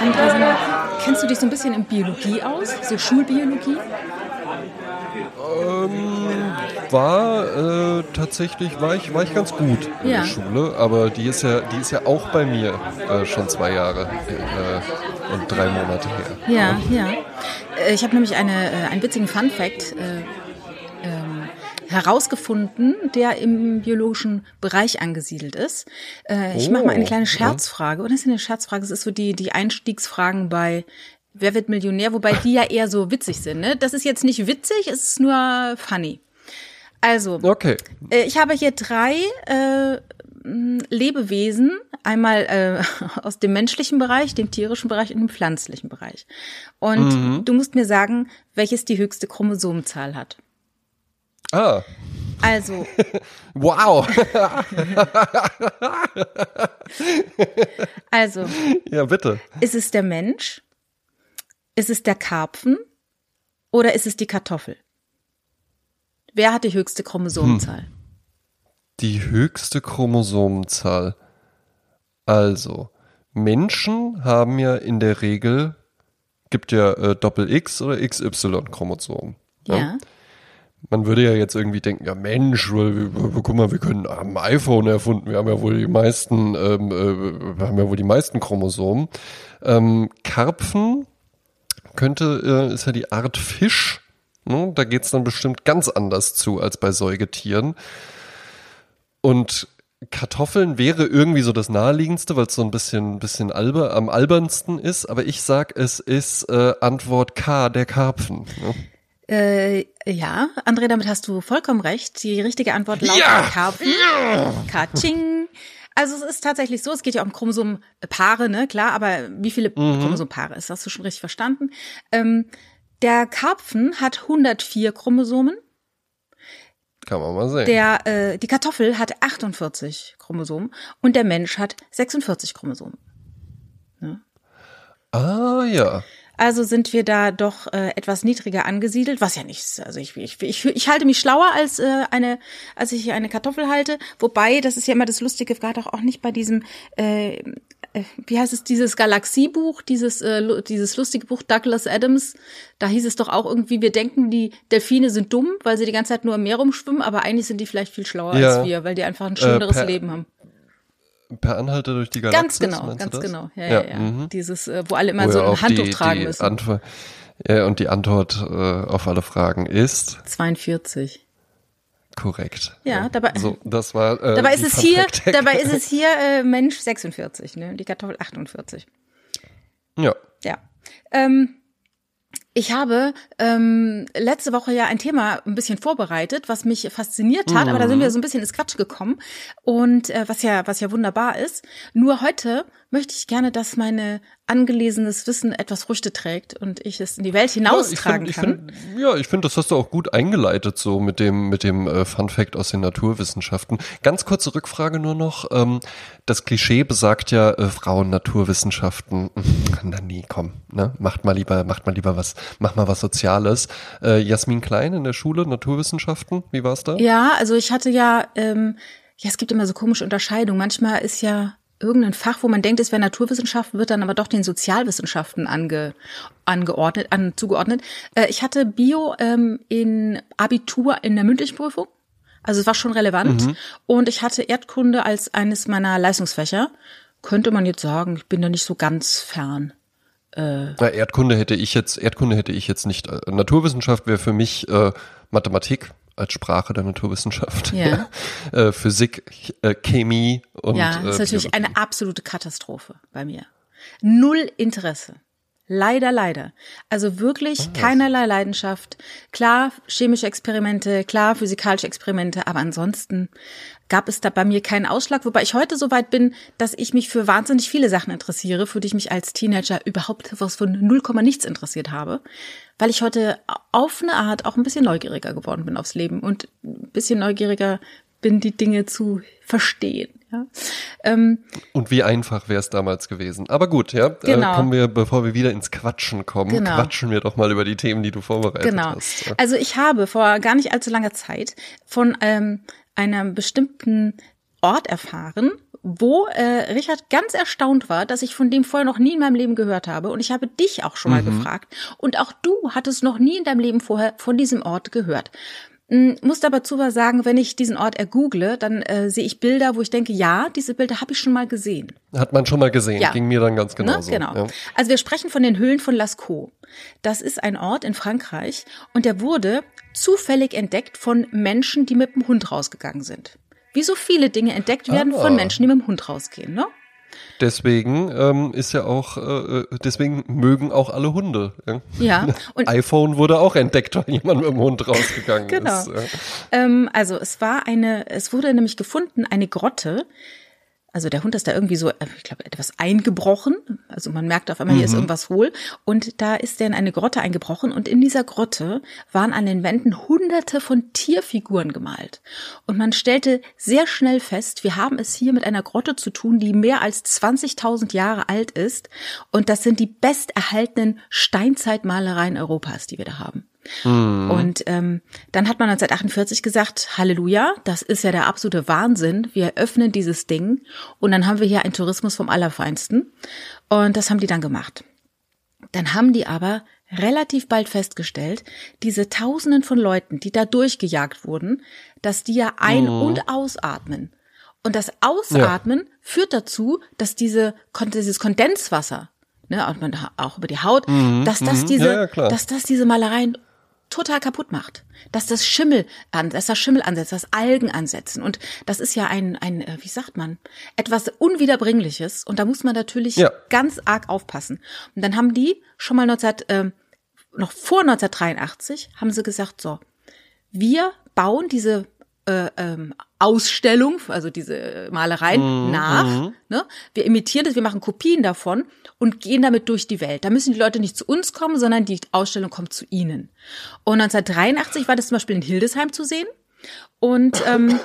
Mal, kennst du dich so ein bisschen in Biologie aus? So Schulbiologie? Ähm, war äh, tatsächlich war ich war ich ganz gut in Ja. der Schule, aber die ist ja die ist ja auch bei mir äh, schon zwei Jahre äh, und drei Monate her. Ja, ja. Äh, Ich habe nämlich eine, äh, einen witzigen Fun Fact äh, herausgefunden, der im biologischen Bereich angesiedelt ist. Äh, ich mache mal eine Oh, kleine. Scherzfrage. Oder ist eine Scherzfrage? Es ist so die, die Einstiegsfragen bei Wer wird Millionär? Wobei die ja eher so witzig sind. Ne? Das ist jetzt nicht witzig, es ist nur funny. Also, Okay. äh, ich habe hier drei äh, Lebewesen, einmal äh, aus dem menschlichen Bereich, dem tierischen Bereich und dem pflanzlichen Bereich. Und du musst mir sagen, welches die höchste Chromosomenzahl hat. Ah, Also, wow. also, ja, bitte. ist es der Mensch? Ist es der Karpfen? Oder ist es die Kartoffel? Wer hat die höchste Chromosomenzahl? Die höchste Chromosomenzahl. Also, Menschen haben ja in der Regel, gibt ja äh, Doppel-X oder XY-Chromosomen. Ja. Man würde ja jetzt irgendwie denken, ja Mensch, guck mal, wir können haben ein iPhone erfunden, wir haben ja wohl die meisten, ähm, äh, haben ja wohl die meisten Chromosomen. Ähm, Karpfen könnte, äh, ist ja die Art Fisch. Ne? Da geht's dann bestimmt ganz anders zu als bei Säugetieren. Und Kartoffeln wäre irgendwie so das naheliegendste, weil es so ein bisschen, bisschen alber, am albernsten ist. Aber ich sag, es ist äh, Antwort K, der Karpfen. Ne? Äh, ja, André, damit hast du vollkommen recht. Die richtige Antwort lautet Ja! Karpfen. Katsching. Also es ist tatsächlich so, es geht ja um Chromosompaare, ne, klar, aber wie viele Chromosompaare ist, hast du schon richtig verstanden? Ähm, der Karpfen hat 104 Chromosomen, Kann man mal sehen. der, äh, die Kartoffel hat 48 Chromosomen und der Mensch hat 46 Chromosomen. ah ja. Also sind wir da doch äh, etwas niedriger angesiedelt, was ja nichts. Also ich, ich, ich, ich halte mich schlauer als äh, eine, als ich hier eine Kartoffel halte. Wobei, das ist ja immer das Lustige, gerade auch, auch nicht bei diesem, äh, äh, wie heißt es, dieses Galaxiebuch, dieses, äh, dieses lustige Buch Douglas Adams. Da hieß es doch auch irgendwie, wir denken, die Delfine sind dumm, weil sie die ganze Zeit nur im Meer rumschwimmen, aber eigentlich sind die vielleicht viel schlauer Ja. als wir, weil die einfach ein schöneres per- Leben haben. Per Anhalter durch die Galaxis, Ganz genau, ganz du das? genau. Ja, ja, ja. mhm. Dieses, äh, wo alle immer Wo so ein Handtuch die, tragen die müssen. Antwort, ja, und die Antwort äh, auf alle Fragen ist 42. korrekt. Ja, dabei- So, das war. Äh, Dabei ist es hier, dabei ist es hier äh, Mensch 46, ne? Die Kartoffel 48. Ja. Ja. Ähm, ich habe ähm, letzte Woche ja ein Thema ein bisschen vorbereitet, was mich fasziniert hat, aber da sind wir so ein bisschen ins Quatsch gekommen und äh, was ja was ja wunderbar ist. Nur heute möchte ich gerne, dass meine angelesenes Wissen etwas Früchte trägt und ich es in die Welt hinaustragen ja, ich kann. ich find, ja, ich finde, das hast du auch gut eingeleitet, so mit dem, mit dem äh, Fun Fact aus den Naturwissenschaften. Ganz kurze Rückfrage nur noch. Ähm, das Klischee besagt ja, äh, Frauen Naturwissenschaften. Na nee, komm, ne? Macht mal lieber, macht mal lieber was, mach mal was Soziales. Äh, Jasmin Klein in der Schule, Naturwissenschaften, wie war's da? Ja, also ich hatte ja, ähm, ja, es gibt immer so komische Unterscheidungen. Manchmal ist ja irgendein Fach, wo man denkt, es wäre Naturwissenschaften, wird dann aber doch den Sozialwissenschaften ange, angeordnet, an, zugeordnet. Äh, ich hatte Bio ähm, in Abitur in der mündlichen Prüfung. Also es war schon relevant. Und ich hatte Erdkunde als eines meiner Leistungsfächer. Könnte man jetzt sagen, ich bin da nicht so ganz fern. Na, Erdkunde hätte ich jetzt, Erdkunde hätte ich jetzt nicht. Äh, Naturwissenschaft wäre für mich äh, Mathematik als Sprache der Naturwissenschaft. Ja. äh, Physik, äh, Chemie und Ja, äh, das ist natürlich Biologie. eine absolute Katastrophe bei mir. Null Interesse. Leider, leider. Also wirklich keinerlei Leidenschaft. Klar, chemische Experimente, klar, physikalische Experimente, aber ansonsten gab es da bei mir keinen Ausschlag, wobei ich heute so weit bin, dass ich mich für wahnsinnig viele Sachen interessiere, für die ich mich als Teenager überhaupt was von 0, nichts interessiert habe, weil ich heute auf eine Art auch ein bisschen neugieriger geworden bin aufs Leben und ein bisschen neugieriger bin, die Dinge zu verstehen. Ja. Ähm, Und wie einfach wäre es damals gewesen. Aber gut, ja. Genau. Äh, kommen wir, bevor wir wieder ins Quatschen kommen, Genau. quatschen wir doch mal über die Themen, die du vorbereitet Genau. hast. Ja. Also ich habe vor gar nicht allzu langer Zeit von ähm, einem bestimmten Ort erfahren, wo äh, Richard ganz erstaunt war, dass ich von dem vorher noch nie in meinem Leben gehört habe. Und ich habe dich auch schon mal Mhm. gefragt. Und auch du hattest noch nie in deinem Leben vorher von diesem Ort gehört. Mm, Muss aber zu sagen, wenn ich diesen Ort ergoogle, dann äh, sehe ich Bilder, wo ich denke, ja, diese Bilder habe ich schon mal gesehen. Hat man schon mal gesehen, Ja. ging mir dann ganz Ne? genauso. Genau. Ja. Also wir sprechen von den Höhlen von Lascaux. Das ist ein Ort in Frankreich und der wurde zufällig entdeckt von Menschen, die mit dem Hund rausgegangen sind. Wie so viele Dinge entdeckt werden Ah. von Menschen, die mit dem Hund rausgehen, ne? Deswegen ähm, ist ja auch, äh, deswegen mögen auch alle Hunde. Ja. Ja. Und iPhone wurde auch entdeckt, weil jemand mit dem Hund rausgegangen Genau. ist. Ähm, also es war eine, es wurde nämlich gefunden, eine Grotte. Also der Hund ist da irgendwie so, äh, ich glaube, etwas eingebrochen. Also man merkt auf einmal, hier ist irgendwas hohl. Und da ist er in eine Grotte eingebrochen. Und in dieser Grotte waren an den Wänden hunderte von Tierfiguren gemalt. Und man stellte sehr schnell fest, wir haben es hier mit einer Grotte zu tun, die mehr als 20.000 Jahre alt ist. Und das sind die besterhaltenen Steinzeitmalereien Europas, die wir da haben. Und ähm, dann hat man 1948 gesagt, Halleluja, das ist ja der absolute Wahnsinn. Wir öffnen dieses Ding und dann haben wir hier einen Tourismus vom Allerfeinsten. Und das haben die dann gemacht. Dann haben die aber relativ bald festgestellt, diese Tausenden von Leuten, die da durchgejagt wurden, dass die ja ein- und ausatmen. Und das Ausatmen führt dazu, dass diese, dieses Kondenswasser, ne, auch über die Haut, dass das diese, Ja, ja, dass das diese Malereien total kaputt macht. Dass das Schimmel an, dass das Schimmel ansetzt, dass Algen ansetzen. Und das ist ja ein, ein, äh, wie sagt man, etwas Unwiederbringliches. Und da muss man natürlich Ja. ganz arg aufpassen. Und dann haben die schon mal 19, ähm, noch vor 1983 haben sie gesagt, so, wir bauen diese äh, ähm, Ausstellung, also diese Malereien nach. Ne? Wir imitieren das, wir machen Kopien davon und gehen damit durch die Welt. Da müssen die Leute nicht zu uns kommen, sondern die Ausstellung kommt zu ihnen. Und 1983 war das zum Beispiel in Hildesheim zu sehen. Und ähm,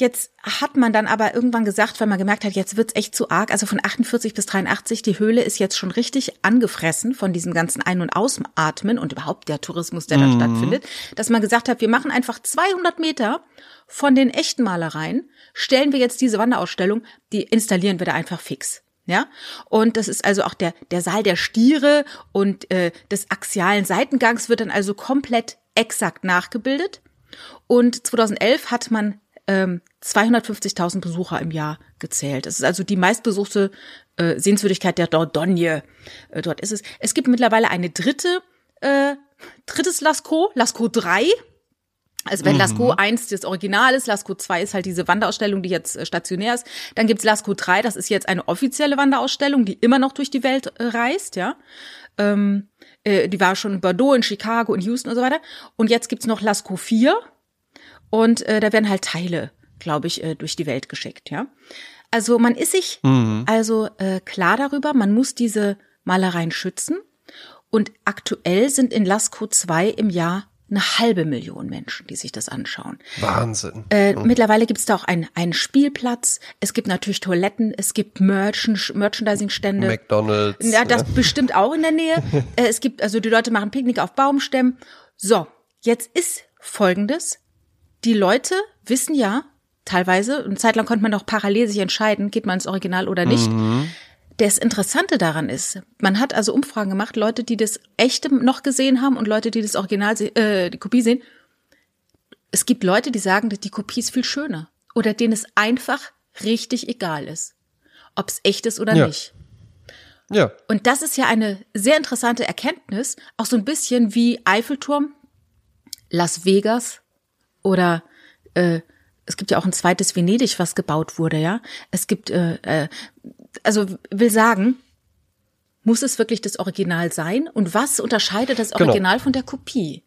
Jetzt hat man dann aber irgendwann gesagt, weil man gemerkt hat, jetzt wird's echt zu arg. Also von 48 bis 83, die Höhle ist jetzt schon richtig angefressen von diesem ganzen Ein- und Ausatmen und überhaupt der Tourismus, der da stattfindet, dass man gesagt hat, wir machen einfach 200 Meter von den echten Malereien, stellen wir jetzt diese Wanderausstellung, die installieren wir da einfach fix. Ja, und das ist also auch der, der Saal der Stiere und äh, des axialen Seitengangs wird dann also komplett exakt nachgebildet. Und 2011 hat man ähm, 250.000 Besucher im Jahr gezählt. Das ist also die meistbesuchte äh, Sehenswürdigkeit der Dordogne. Äh, dort ist es. Es gibt mittlerweile eine dritte, äh, drittes Lascaux, Lascaux 3. Also wenn Lascaux 1 das Original ist, Lascaux 2 ist halt diese Wanderausstellung, die jetzt äh, stationär ist. Dann gibt's Lascaux 3, das ist jetzt eine offizielle Wanderausstellung, die immer noch durch die Welt äh, reist, ja. Ähm, äh, die war schon in Bordeaux, in Chicago, in Houston und so weiter. Und jetzt gibt's noch Lascaux 4. Und äh, da werden halt Teile, glaube ich, äh, durch die Welt geschickt, ja. Also man ist sich also äh, klar darüber, man muss diese Malereien schützen. Und aktuell sind in Lascaux 2 im Jahr eine halbe Million Menschen, die sich das anschauen. Wahnsinn. Äh, Mittlerweile gibt es da auch einen, einen Spielplatz. Es gibt natürlich Toiletten, es gibt Merchant, Merchandising-Stände. McDonalds. Ja, das bestimmt auch in der Nähe. Äh, es gibt, also die Leute machen Picknick auf Baumstämmen. So, jetzt ist Folgendes. Die Leute wissen ja teilweise, eine Zeit lang konnte man doch parallel sich entscheiden, geht man ins Original oder nicht. Das Interessante daran ist, man hat also Umfragen gemacht, Leute, die das echte noch gesehen haben und Leute, die das Original, äh, die Kopie sehen. Es gibt Leute, die sagen, die Kopie ist viel schöner oder denen es einfach richtig egal ist, ob es echt ist oder Ja. nicht. ja. Und das ist ja eine sehr interessante Erkenntnis, auch so ein bisschen wie Eiffelturm, Las Vegas oder äh, es gibt ja auch ein zweites Venedig, was gebaut wurde, ja. Es gibt, äh, äh, also will sagen, muss es wirklich das Original sein? Und was unterscheidet das Genau. Original von der Kopie?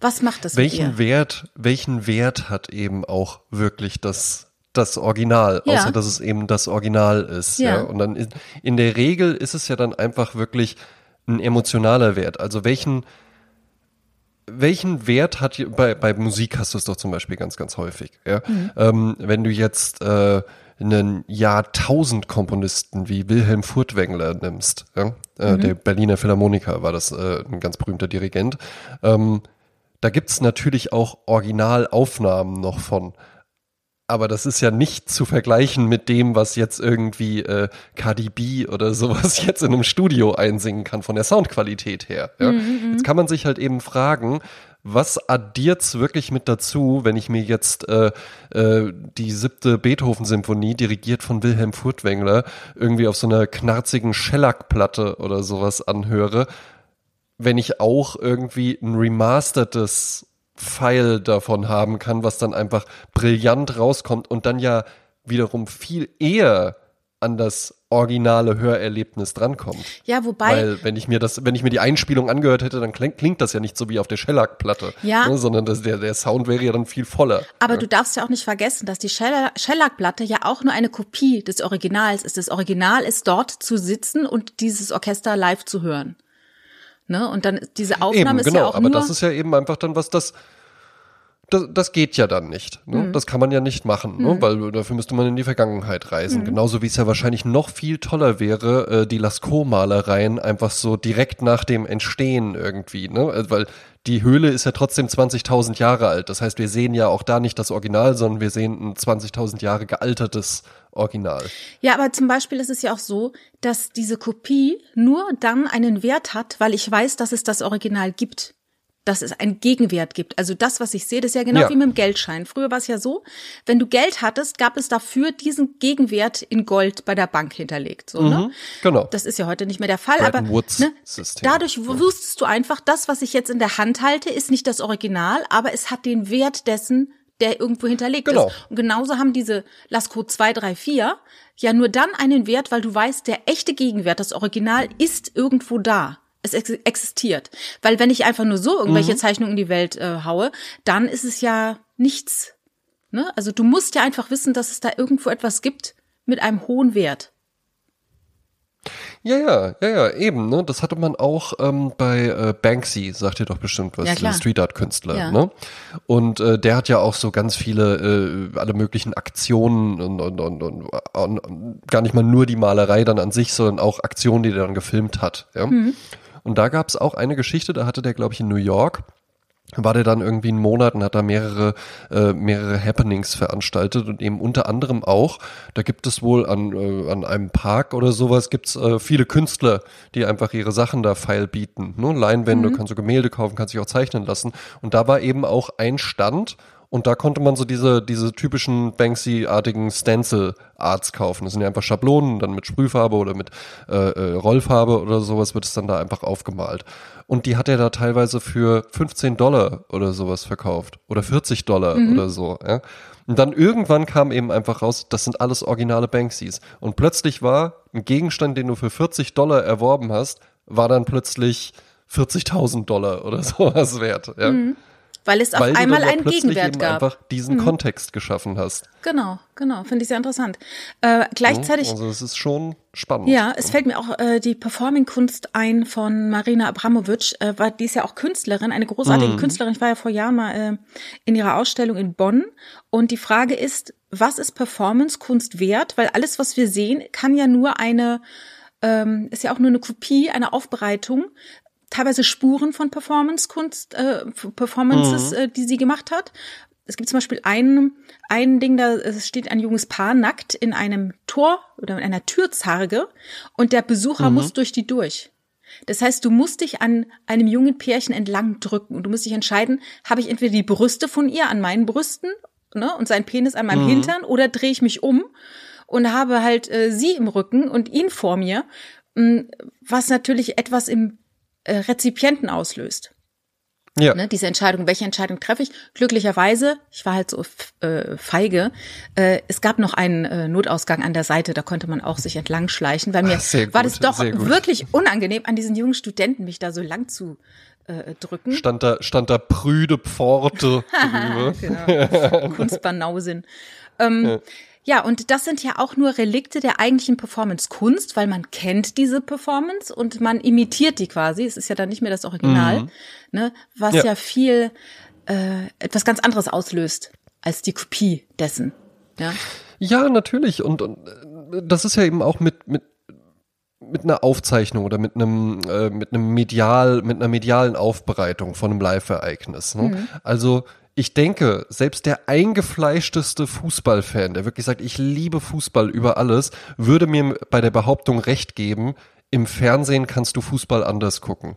Was macht das welchen? Wert, welchen Wert hat eben auch wirklich das, das Original, Ja. außer dass es eben das Original ist. Ja. Ja. Und dann in, in der Regel ist es ja dann einfach wirklich ein emotionaler Wert. Also welchen, welchen Wert hat bei, bei Musik hast du es doch zum Beispiel ganz, ganz häufig. Ja? Ähm, wenn du jetzt äh, einen Jahrtausend-Komponisten wie Wilhelm Furtwängler nimmst, ja? äh, der Berliner Philharmoniker war das äh, ein ganz berühmter Dirigent, ähm, da gibt's natürlich auch Originalaufnahmen noch von. Aber das ist ja nicht zu vergleichen mit dem, was jetzt irgendwie äh, Cardi B oder sowas jetzt in einem Studio einsingen kann von der Soundqualität her. Ja? Mhm, jetzt kann man sich halt eben fragen, was addiert's wirklich mit dazu, wenn ich mir jetzt äh, äh, die siebte Beethoven-Symphonie, dirigiert von Wilhelm Furtwängler, irgendwie auf so einer knarzigen Shellac-Platte oder sowas anhöre, wenn ich auch irgendwie ein remastertes File davon haben kann, was dann einfach brillant rauskommt und dann ja wiederum viel eher an das originale Hörerlebnis drankommt. Ja, wobei. Weil wenn ich mir das, wenn ich mir die Einspielung angehört hätte, dann klingt, klingt das ja nicht so wie auf der Shellac-Platte. Ja. Ne, sondern das, der, der Sound wäre ja dann viel voller. Aber ja. du darfst ja auch nicht vergessen, dass die Shellac-Platte ja auch nur eine Kopie des Originals ist. Das Original ist dort zu sitzen und dieses Orchester live zu hören. Ne? Und dann diese Aufnahme eben, ist genau, ja auch aber nur. das ist ja eben einfach dann was, das das, das geht ja dann nicht. Ne? Mhm. Das kann man ja nicht machen, ne? Mhm. weil dafür müsste man in die Vergangenheit reisen. Mhm. Genauso wie es ja wahrscheinlich noch viel toller wäre, äh, die Lascaux-Malereien einfach so direkt nach dem Entstehen irgendwie, ne? Also, weil die Höhle ist ja trotzdem 20.000 Jahre alt. Das heißt, wir sehen ja auch da nicht das Original, sondern wir sehen ein 20.000 Jahre gealtertes Original. Ja, aber zum Beispiel ist es ja auch so, dass diese Kopie nur dann einen Wert hat, weil ich weiß, dass es das Original gibt dass es einen Gegenwert gibt. Also das, was ich sehe, das ist ja genau ja. wie mit dem Geldschein. Früher war es ja so, wenn du Geld hattest, gab es dafür diesen Gegenwert in Gold bei der Bank hinterlegt. So, ne? mhm, ne? Genau. Das ist ja heute nicht mehr der Fall. aber ne, dadurch wusstest du einfach, das, was ich jetzt in der Hand halte, ist nicht das Original, aber es hat den Wert dessen, der irgendwo hinterlegt genau. ist. Und genauso haben diese Lascaux 2, 3, 4 ja nur dann einen Wert, weil du weißt, der echte Gegenwert, das Original, ist irgendwo da es ex existiert. Weil wenn ich einfach nur so irgendwelche mhm. Zeichnungen in die Welt äh, haue, dann ist es ja nichts. Ne? Also du musst ja einfach wissen, dass es da irgendwo etwas gibt mit einem hohen Wert. Ja, ja, ja, ja, eben, ne? Das hatte man auch ähm, bei äh, Banksy, sagt ihr doch bestimmt was, ja, der Street Art Künstler, ja. ne? Und äh, der hat ja auch so ganz viele, äh, alle möglichen Aktionen und, und, und, und, und, gar nicht mal nur die Malerei dann an sich, sondern auch Aktionen, die er dann gefilmt hat, ja. Mhm. Und da gab es auch eine Geschichte, da hatte der, glaube ich, in New York war der dann irgendwie einen Monat und hat da mehrere äh, mehrere Happenings veranstaltet und eben unter anderem auch, da gibt es wohl an äh, an einem Park oder sowas gibt's äh, viele Künstler, die einfach ihre Sachen da feil bieten, ne? Leinwände, mhm. kannst du Gemälde kaufen, kannst dich auch zeichnen lassen und da war eben auch ein Stand und da konnte man so diese, diese typischen Banksy-artigen Stencil-Arts kaufen. Das sind ja einfach Schablonen, dann mit Sprühfarbe oder mit äh, äh, Rollfarbe oder sowas wird es dann da einfach aufgemalt. Und die hat er da teilweise für 15 Dollar oder sowas verkauft. Oder 40 Dollar mhm. oder so. Ja? Und dann irgendwann kam eben einfach raus, das sind alles originale Banksys. Und plötzlich war ein Gegenstand, den du für 40 Dollar erworben hast, war dann plötzlich 40.000 Dollar oder sowas wert. Ja? Mhm weil es auf weil einmal einen Gegenwert gab. einfach diesen mhm. Kontext geschaffen hast. Genau, genau, finde ich sehr interessant. Äh, gleichzeitig. Also es ist schon spannend. Ja, es fällt mir auch äh, die Performing-Kunst ein von Marina Abramovic, äh, war die ist ja auch Künstlerin, eine großartige mhm. Künstlerin. Ich war ja vor Jahren mal äh, in ihrer Ausstellung in Bonn und die Frage ist, was ist Performance-Kunst wert? Weil alles, was wir sehen, kann ja nur eine ähm, ist ja auch nur eine Kopie, eine Aufbereitung teilweise Spuren von Performance-Kunst, äh, Performances, mhm. äh, die sie gemacht hat. Es gibt zum Beispiel ein, ein Ding, da steht ein junges Paar nackt in einem Tor oder in einer Türzarge und der Besucher mhm. muss durch die durch. Das heißt, du musst dich an einem jungen Pärchen entlang drücken und du musst dich entscheiden, habe ich entweder die Brüste von ihr an meinen Brüsten ne, und sein Penis an meinem mhm. Hintern oder drehe ich mich um und habe halt äh, sie im Rücken und ihn vor mir, hm, was natürlich etwas im äh, Rezipienten auslöst. Ja. Ne, diese Entscheidung, welche Entscheidung treffe ich? Glücklicherweise, ich war halt so äh, feige, äh, es gab noch einen äh, Notausgang an der Seite, da konnte man auch sich entlang schleichen, weil mir Ach, war das doch wirklich unangenehm, an diesen jungen Studenten mich da so lang zu äh, drücken. Stand da, stand da prüde Pforte drüber. genau. Kunstbanausin. Ähm, ja. Ja, und das sind ja auch nur Relikte der eigentlichen Performance-Kunst, weil man kennt diese Performance und man imitiert die quasi. Es ist ja dann nicht mehr das Original, mhm. ne? Was ja, ja viel äh, etwas ganz anderes auslöst als die Kopie dessen. Ja, ja natürlich. Und, und äh, das ist ja eben auch mit, mit mit einer Aufzeichnung oder mit einem äh, mit einem medial mit einer medialen Aufbereitung von einem Live-Ereignis. Ne? Mhm. Also ich denke, selbst der eingefleischteste Fußballfan, der wirklich sagt, ich liebe Fußball über alles, würde mir bei der Behauptung recht geben, im Fernsehen kannst du Fußball anders gucken.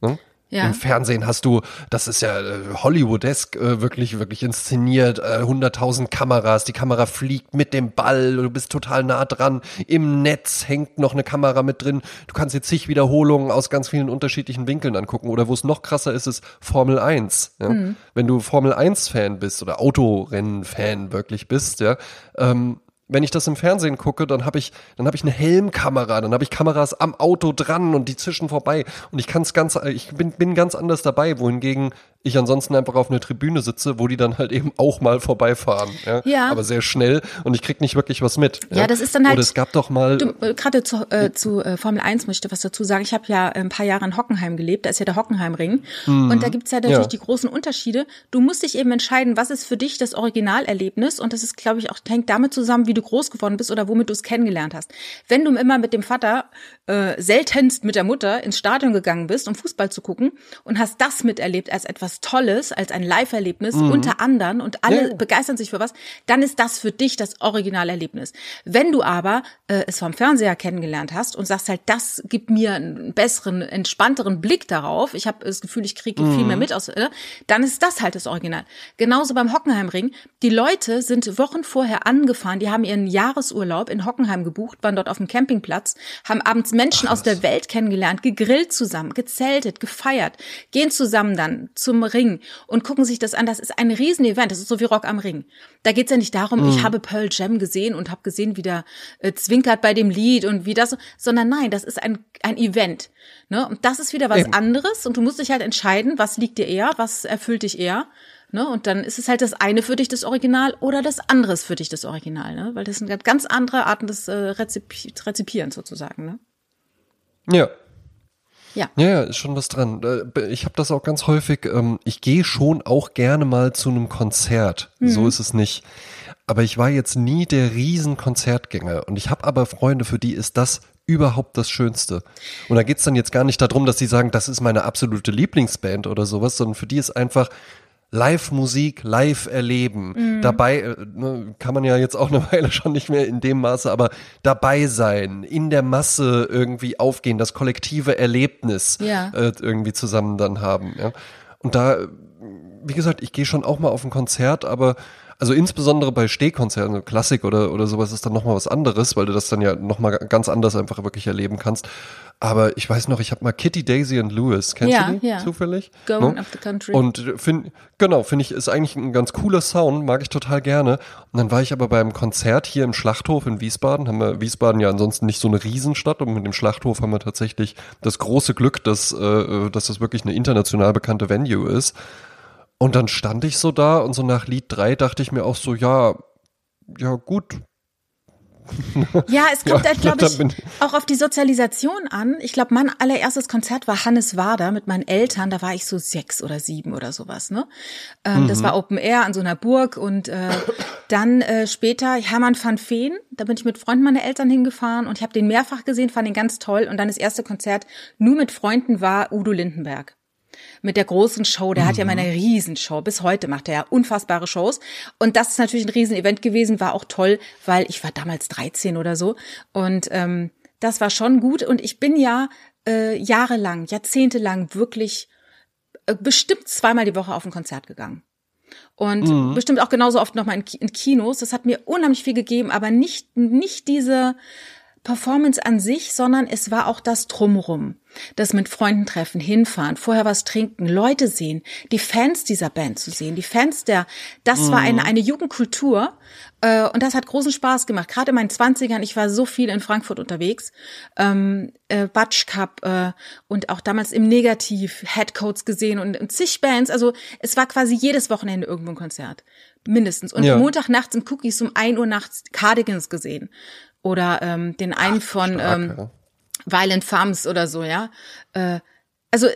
Ne? Ja. Im Fernsehen hast du, das ist ja äh, Hollywoodesk, äh, wirklich, wirklich inszeniert, äh, 100.000 Kameras, die Kamera fliegt mit dem Ball, du bist total nah dran, im Netz hängt noch eine Kamera mit drin, du kannst jetzt zig Wiederholungen aus ganz vielen unterschiedlichen Winkeln angucken oder wo es noch krasser ist, ist Formel 1. Ja? Mhm. Wenn du Formel 1 Fan bist oder Autorennen Fan wirklich bist, ja, ähm, wenn ich das im Fernsehen gucke, dann habe ich, dann habe ich eine Helmkamera, dann habe ich Kameras am Auto dran und die zwischen vorbei. Und ich kann es ganz, ich bin, bin ganz anders dabei, wohingegen ich ansonsten einfach auf einer Tribüne sitze, wo die dann halt eben auch mal vorbeifahren, ja, ja. aber sehr schnell und ich krieg nicht wirklich was mit. Ja, ja. das ist dann halt. Oder es gab doch mal. Äh, gerade zu, äh, zu äh, Formel 1 möchte ich was dazu sagen. Ich habe ja ein paar Jahre in Hockenheim gelebt, da ist ja der Hockenheimring mhm. und da gibt's ja natürlich ja. die großen Unterschiede. Du musst dich eben entscheiden, was ist für dich das Originalerlebnis und das ist, glaube ich, auch hängt damit zusammen, wie du groß geworden bist oder womit du es kennengelernt hast. Wenn du immer mit dem Vater äh, seltenst mit der Mutter ins Stadion gegangen bist, um Fußball zu gucken und hast das miterlebt als etwas Tolles, als ein Live-Erlebnis mhm. unter anderen und alle ja. begeistern sich für was, dann ist das für dich das Originalerlebnis. Wenn du aber äh, es vom Fernseher kennengelernt hast und sagst halt, das gibt mir einen besseren, entspannteren Blick darauf, ich habe das Gefühl, ich kriege mhm. viel mehr mit aus, äh, dann ist das halt das Original. Genauso beim Hockenheimring. Die Leute sind Wochen vorher angefahren, die haben ihren Jahresurlaub in Hockenheim gebucht, waren dort auf dem Campingplatz, haben abends Menschen Ach, aus der Welt kennengelernt, gegrillt zusammen, gezeltet, gefeiert, gehen zusammen dann zum Ring und gucken sich das an. Das ist ein Riesenevent. Das ist so wie Rock am Ring. Da geht's ja nicht darum, mhm. ich habe Pearl Jam gesehen und habe gesehen, wie der äh, zwinkert bei dem Lied und wie das, sondern nein, das ist ein, ein Event. Ne? Und das ist wieder was Eben. anderes und du musst dich halt entscheiden, was liegt dir eher, was erfüllt dich eher. Ne? Und dann ist es halt das eine für dich das Original oder das andere für dich das Original, ne? Weil das sind ganz andere Arten des äh, Rezipi Rezipierens sozusagen, ne? Ja, ja. Ja, ist schon was dran. Äh, ich habe das auch ganz häufig. Ähm, ich gehe schon auch gerne mal zu einem Konzert. Mhm. So ist es nicht. Aber ich war jetzt nie der Riesenkonzertgänger. Und ich habe aber Freunde, für die ist das überhaupt das Schönste. Und da geht's dann jetzt gar nicht darum, dass sie sagen, das ist meine absolute Lieblingsband oder sowas, sondern für die ist einfach, Live-Musik live erleben. Mhm. Dabei äh, ne, kann man ja jetzt auch eine Weile schon nicht mehr in dem Maße, aber dabei sein, in der Masse irgendwie aufgehen, das kollektive Erlebnis ja. äh, irgendwie zusammen dann haben. Ja? Und da, wie gesagt, ich gehe schon auch mal auf ein Konzert, aber also insbesondere bei Stehkonzerten, Klassik oder, oder sowas ist dann nochmal was anderes, weil du das dann ja nochmal ganz anders einfach wirklich erleben kannst. Aber ich weiß noch, ich habe mal Kitty, Daisy und Lewis, kennst ja, du die ja. zufällig? Going no? up the country. Und find, genau, finde ich, ist eigentlich ein ganz cooler Sound, mag ich total gerne. Und dann war ich aber beim Konzert hier im Schlachthof in Wiesbaden, haben wir Wiesbaden ja ansonsten nicht so eine Riesenstadt und mit dem Schlachthof haben wir tatsächlich das große Glück, dass, äh, dass das wirklich eine international bekannte Venue ist. Und dann stand ich so da und so nach Lied 3 dachte ich mir auch so, ja, ja gut. Ja, es kommt ja, halt, glaube ich, auch auf die Sozialisation an. Ich glaube, mein allererstes Konzert war Hannes Wader mit meinen Eltern. Da war ich so sechs oder sieben oder sowas. Ne, ähm, mhm. das war Open Air an so einer Burg und äh, dann äh, später Hermann van Feen. Da bin ich mit Freunden meiner Eltern hingefahren und ich habe den mehrfach gesehen, fand ihn ganz toll. Und dann das erste Konzert nur mit Freunden war Udo Lindenberg mit der großen Show. Der mhm. hat ja eine mhm. Riesenshow. Bis heute macht er ja unfassbare Shows. Und das ist natürlich ein Riesenevent gewesen, war auch toll, weil ich war damals 13 oder so. Und ähm, das war schon gut. Und ich bin ja äh, jahrelang, jahrzehntelang wirklich äh, bestimmt zweimal die Woche auf ein Konzert gegangen. Und mhm. bestimmt auch genauso oft nochmal in, in Kinos. Das hat mir unheimlich viel gegeben, aber nicht, nicht diese Performance an sich, sondern es war auch das Drumrum. Das mit Freunden treffen, hinfahren, vorher was trinken, Leute sehen, die Fans dieser Band zu sehen, die Fans der, das war eine, mhm. eine Jugendkultur äh, und das hat großen Spaß gemacht. Gerade in meinen Zwanzigern, ich war so viel in Frankfurt unterwegs, ähm, äh, Batsch Cup äh, und auch damals im Negativ Headcoats gesehen und, und zig Bands. Also es war quasi jedes Wochenende irgendwo ein Konzert mindestens. Und ja. Montag nachts im Cookies um ein Uhr nachts Cardigans gesehen oder ähm, den einen Ach, von stark, ähm, ja. Violent Farms oder so, ja. Äh, also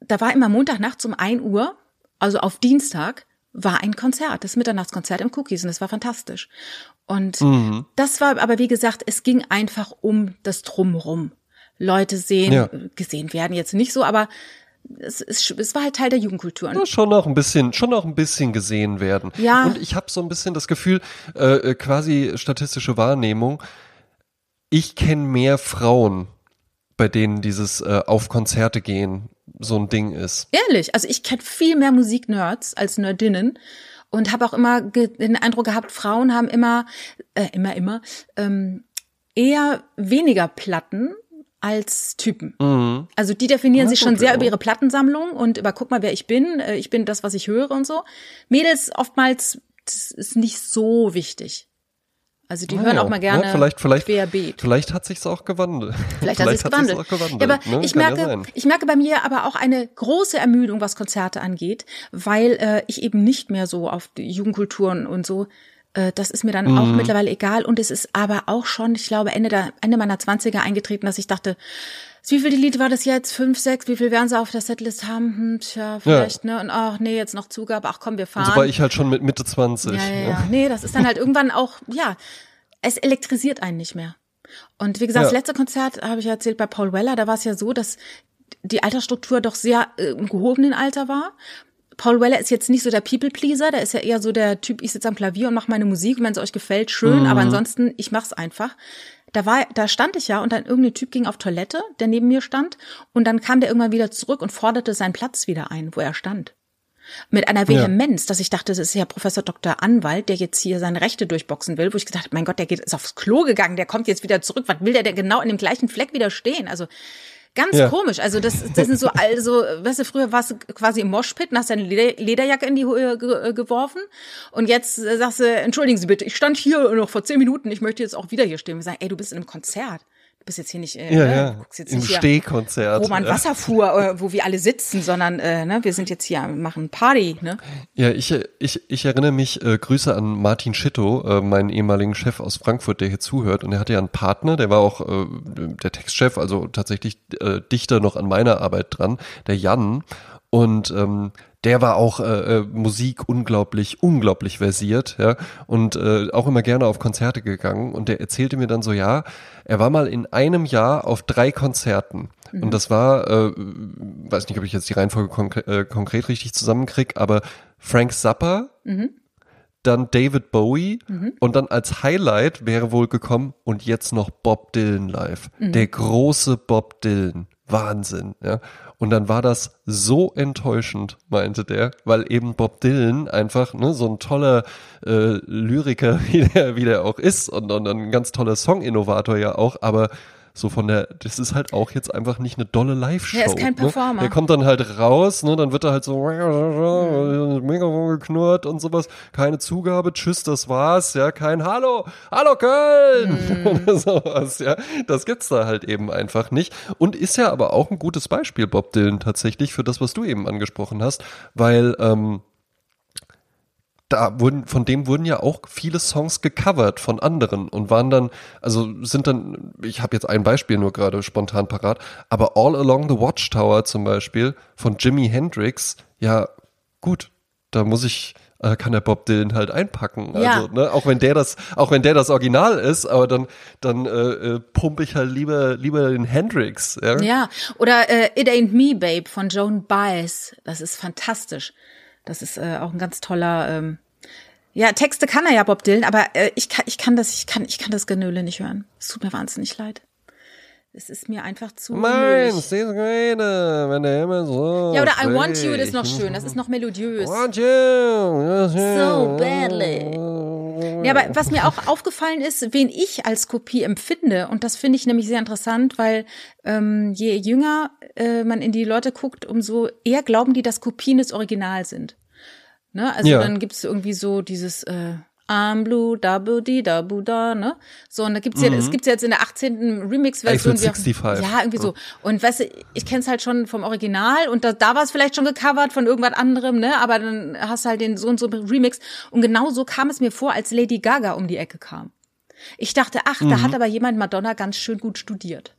da war immer Montag nachts um ein Uhr, also auf Dienstag, war ein Konzert, das Mitternachtskonzert im Cookies und das war fantastisch. Und mhm. das war aber, wie gesagt, es ging einfach um das Drumrum. Leute sehen, ja. gesehen werden jetzt nicht so, aber es, es, es war halt Teil der Jugendkultur. Ja, schon noch ein bisschen, schon noch ein bisschen gesehen werden. Ja. Und ich habe so ein bisschen das Gefühl, äh, quasi statistische Wahrnehmung. Ich kenne mehr Frauen, bei denen dieses äh, auf Konzerte gehen so ein Ding ist. Ehrlich, also ich kenne viel mehr Musiknerds als Nerdinnen und habe auch immer den Eindruck gehabt, Frauen haben immer, äh, immer, immer ähm, eher weniger Platten als Typen. Mhm. Also die definieren ja, sich schon sehr ja. über ihre Plattensammlung und über guck mal, wer ich bin, äh, ich bin das, was ich höre und so. Mädels oftmals das ist nicht so wichtig. Also die oh, hören auch mal gerne ja, vielleicht, vielleicht, querbeet. Vielleicht hat sich's auch gewandelt. Vielleicht, vielleicht hat sich's gewandelt. gewandelt. Ja, aber ne? ich merke, ja ich merke bei mir aber auch eine große Ermüdung, was Konzerte angeht, weil äh, ich eben nicht mehr so auf die Jugendkulturen und so äh, das ist mir dann mhm. auch mittlerweile egal. Und es ist aber auch schon, ich glaube, Ende, der, Ende meiner Zwanziger eingetreten, dass ich dachte, wie viele Lied war das jetzt? Fünf, sechs? Wie viel werden sie auf der Setlist haben? Hm, tja, vielleicht, ja. ne? Und ach nee, jetzt noch Zugabe. Ach komm, wir fahren. So war ich halt schon mit Mitte 20. Ja, ja, ja. Nee, das ist dann halt irgendwann auch, ja, es elektrisiert einen nicht mehr. Und wie gesagt, ja. das letzte Konzert habe ich erzählt bei Paul Weller, da war es ja so, dass die Altersstruktur doch sehr äh, im gehobenen Alter war. Paul Weller ist jetzt nicht so der People-Pleaser, der ist ja eher so der Typ, ich sitze am Klavier und mache meine Musik und wenn es euch gefällt, schön, mhm. aber ansonsten, ich mach's einfach. Da war, da stand ich ja und dann irgendein Typ ging auf Toilette, der neben mir stand und dann kam der irgendwann wieder zurück und forderte seinen Platz wieder ein, wo er stand. Mit einer Vehemenz, ja. dass ich dachte, das ist ja Professor Dr. Anwalt, der jetzt hier seine Rechte durchboxen will, wo ich gedacht habe, mein Gott, der geht, ist aufs Klo gegangen, der kommt jetzt wieder zurück. Was will der denn genau in dem gleichen Fleck wieder stehen? Also Ganz ja. komisch. Also das, das sind so, also, weißt du, früher warst du quasi im Moshpit und hast deine Lederjacke in die Höhe ge geworfen. Und jetzt sagst du, entschuldigen Sie bitte, ich stand hier noch vor zehn Minuten, ich möchte jetzt auch wieder hier stehen. Wir sagen, ey, du bist in einem Konzert bist jetzt hier nicht, äh, ja, ne? ja. guckst jetzt Im Stehkonzert. Wo man ja. Wasser fuhr, äh, wo wir alle sitzen, sondern äh, ne, wir sind jetzt hier, machen Party. Ne? Ja, ich, ich, ich erinnere mich, äh, Grüße an Martin Schitto, äh, meinen ehemaligen Chef aus Frankfurt, der hier zuhört. Und er hatte ja einen Partner, der war auch äh, der Textchef, also tatsächlich äh, Dichter noch an meiner Arbeit dran, der Jan. Und ähm, der war auch äh, äh, Musik unglaublich, unglaublich versiert, ja, und äh, auch immer gerne auf Konzerte gegangen. Und der erzählte mir dann so, ja, er war mal in einem Jahr auf drei Konzerten. Mhm. Und das war, äh, weiß nicht, ob ich jetzt die Reihenfolge konkre äh, konkret richtig zusammenkrieg, aber Frank Zappa, mhm. dann David Bowie mhm. und dann als Highlight wäre wohl gekommen und jetzt noch Bob Dylan live. Mhm. Der große Bob Dylan. Wahnsinn, ja. Und dann war das so enttäuschend, meinte der, weil eben Bob Dylan einfach ne, so ein toller äh, Lyriker, wie der, wie der auch ist und, und ein ganz toller Song-Innovator ja auch, aber so von der, das ist halt auch jetzt einfach nicht eine dolle Live-Show. Er ist kein Performer. Ne? Der kommt dann halt raus, ne, dann wird er halt so Mikrofon geknurrt und sowas. Keine Zugabe, tschüss, das war's, ja, kein Hallo, Hallo Köln oder sowas, ja. Das gibt's da halt eben einfach nicht. Und ist ja aber auch ein gutes Beispiel, Bob Dylan, tatsächlich, für das, was du eben angesprochen hast, weil, ähm, da wurden, von dem wurden ja auch viele Songs gecovert von anderen und waren dann, also sind dann, ich habe jetzt ein Beispiel nur gerade spontan parat, aber All Along the Watchtower zum Beispiel von Jimi Hendrix, ja gut, da muss ich, äh, kann der Bob Dylan halt einpacken. Ja. Also, ne, auch wenn der das, auch wenn der das Original ist, aber dann, dann äh, äh, pumpe ich halt lieber, lieber den Hendrix. Ja, ja. oder äh, It Ain't Me, Babe von Joan Baez. Das ist fantastisch. Das ist äh, auch ein ganz toller. Ähm, ja, Texte kann er ja Bob Dylan, aber äh, ich kann, ich kann das, ich kann, ich kann das Genöle nicht hören. Es tut mir wahnsinnig leid. Es ist mir einfach zu. Meins, diese Rede, wenn der Himmel so. Ja, oder I Want You, das ist noch schön, das ist noch melodiös. Want You. So badly. Ja, aber was mir auch aufgefallen ist, wen ich als Kopie empfinde, und das finde ich nämlich sehr interessant, weil ähm, je jünger äh, man in die Leute guckt, umso eher glauben die, dass Kopien des Original sind. Ne? Also ja. dann gibt's irgendwie so dieses äh, I'm blue, da di, da da, ne? So, und da gibt's ja, mhm. es gibt's jetzt in der 18. Remix-Version. 65. Ja, irgendwie so. Und weißt du, ich kenn's halt schon vom Original und da, da war es vielleicht schon gecovert von irgendwas anderem, ne? Aber dann hast du halt den so und so Remix. Und genau so kam es mir vor, als Lady Gaga um die Ecke kam. Ich dachte, ach, mhm. da hat aber jemand Madonna ganz schön gut studiert.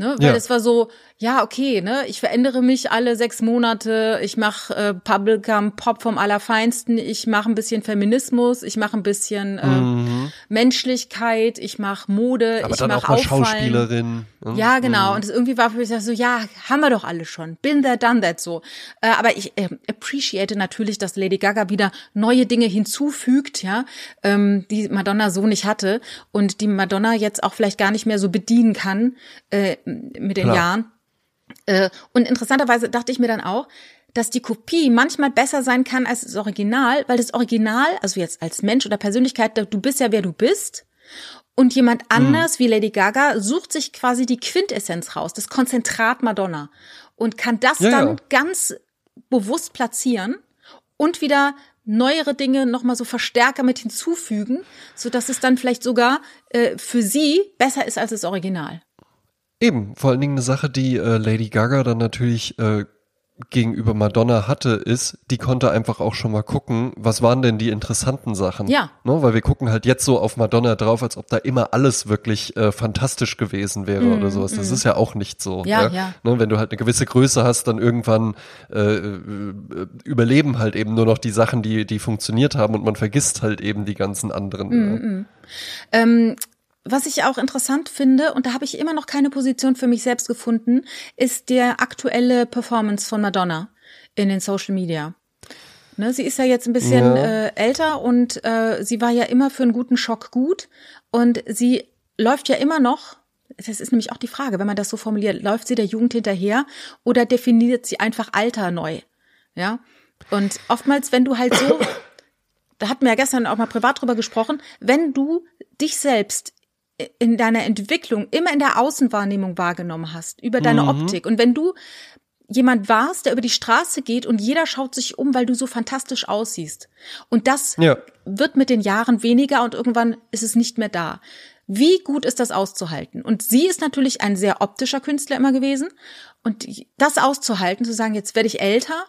Ne? Weil Ja. es war so, ja, okay, ne, ich verändere mich alle sechs Monate, ich mache äh, Bubblegum Pop vom Allerfeinsten, ich mache ein bisschen Feminismus, ich mache ein bisschen äh, Menschlichkeit, ich mache Mode, Mhm. Aber ich mache auch mal Auffallen. Schauspielerin. ne? Ja, genau. Und es irgendwie war für mich so, ja, haben wir doch alle schon. Been there, done that so. Äh, aber ich äh, appreciate natürlich, dass Lady Gaga wieder neue Dinge hinzufügt, ja, ähm, die Madonna so nicht hatte und die Madonna jetzt auch vielleicht gar nicht mehr so bedienen kann äh, mit den Klar. Jahren. Äh, und interessanterweise dachte ich mir dann auch, dass die Kopie manchmal besser sein kann als das Original, weil das Original, also jetzt als Mensch oder Persönlichkeit, du bist ja wer du bist. Und jemand anders wie Lady Gaga sucht sich quasi die Quintessenz raus, das Konzentrat Madonna und kann das Ja, dann ja. ganz bewusst platzieren und wieder neuere Dinge nochmal so verstärker mit hinzufügen, so dass es dann vielleicht sogar äh, für sie besser ist als das Original. Eben, vor allen Dingen eine Sache, die äh, Lady Gaga dann natürlich äh, gegenüber Madonna hatte, ist, die konnte einfach auch schon mal gucken, was waren denn die interessanten Sachen. Ja. Ne? Weil wir gucken halt jetzt so auf Madonna drauf, als ob da immer alles wirklich äh, fantastisch gewesen wäre oder sowas. Das ist ja auch nicht so. Mm, Ja, ja. Ne? Wenn du halt eine gewisse Größe hast, dann irgendwann äh, äh, überleben halt eben nur noch die Sachen, die, die funktioniert haben und man vergisst halt eben die ganzen anderen. Mm, ja. Ähm, was ich auch interessant finde, und da habe ich immer noch keine Position für mich selbst gefunden, ist der aktuelle Performance von Madonna in den Social Media. Ne, sie ist ja jetzt ein bisschen Ja. äh, älter und äh, sie war ja immer für einen guten Schock gut und sie läuft ja immer noch. Das ist nämlich auch die Frage, wenn man das so formuliert, läuft sie der Jugend hinterher oder definiert sie einfach Alter neu? Ja. Und oftmals, wenn du halt so da hatten wir ja gestern auch mal privat drüber gesprochen, wenn du dich selbst in deiner Entwicklung immer in der Außenwahrnehmung wahrgenommen hast, über deine Optik und wenn du jemand warst, der über die Straße geht und jeder schaut sich um, weil du so fantastisch aussiehst. Und das Ja. wird mit den Jahren weniger und irgendwann ist es nicht mehr da. Wie gut ist das auszuhalten? Und sie ist natürlich ein sehr optischer Künstler immer gewesen. Und das auszuhalten, zu sagen, jetzt werde ich älter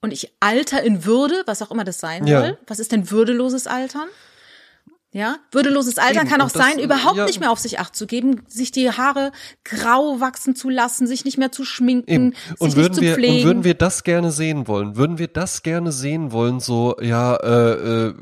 und ich alter in Würde, was auch immer das sein Ja. soll. Was ist denn würdeloses Altern? Ja, würdeloses Altern Eben, kann auch das, sein, überhaupt ja. nicht mehr auf sich acht zu geben, sich die Haare grau wachsen zu lassen, sich nicht mehr zu schminken, Eben. sich Und nicht würden, zu wir, pflegen. und würden wir das gerne sehen wollen? Würden wir das gerne sehen wollen? So, ja, äh, äh,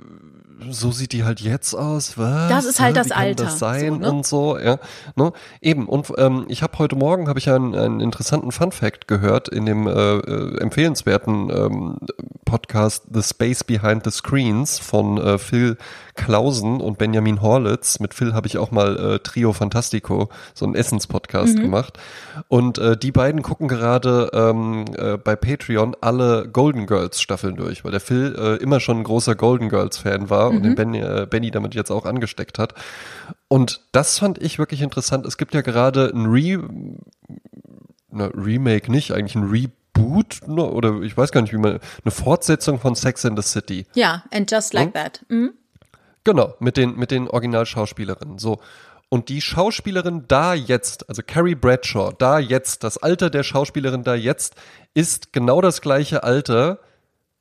so sieht die halt jetzt aus. Was? Das ist halt das Wie kann Alter, Das sein so, ne? und so, ja. Ne? Eben. Und ähm, ich habe heute Morgen habe ich einen, einen interessanten Fun Fact gehört in dem äh, äh, empfehlenswerten ähm, Podcast The Space Behind the Screens von äh, Phil Klausen und Benjamin Horlitz. Mit Phil habe ich auch mal äh, Trio Fantastico, so einen Essenspodcast gemacht. Und äh, die beiden gucken gerade ähm, äh, bei Patreon alle Golden Girls Staffeln durch, weil der Phil äh, immer schon ein großer Golden Girls Fan war und den Benny, äh, Benny damit jetzt auch angesteckt hat. Und das fand ich wirklich interessant. Es gibt ja gerade ein Re na, Remake nicht, eigentlich ein Reboot ne, oder ich weiß gar nicht, wie man eine Fortsetzung von Sex in the City. ja, and just like Hm? that. Mhm. Genau, mit den, mit den Originalschauspielerinnen. So. Und die Schauspielerin da jetzt, also Carrie Bradshaw, da jetzt, das Alter der Schauspielerin da jetzt, ist genau das gleiche Alter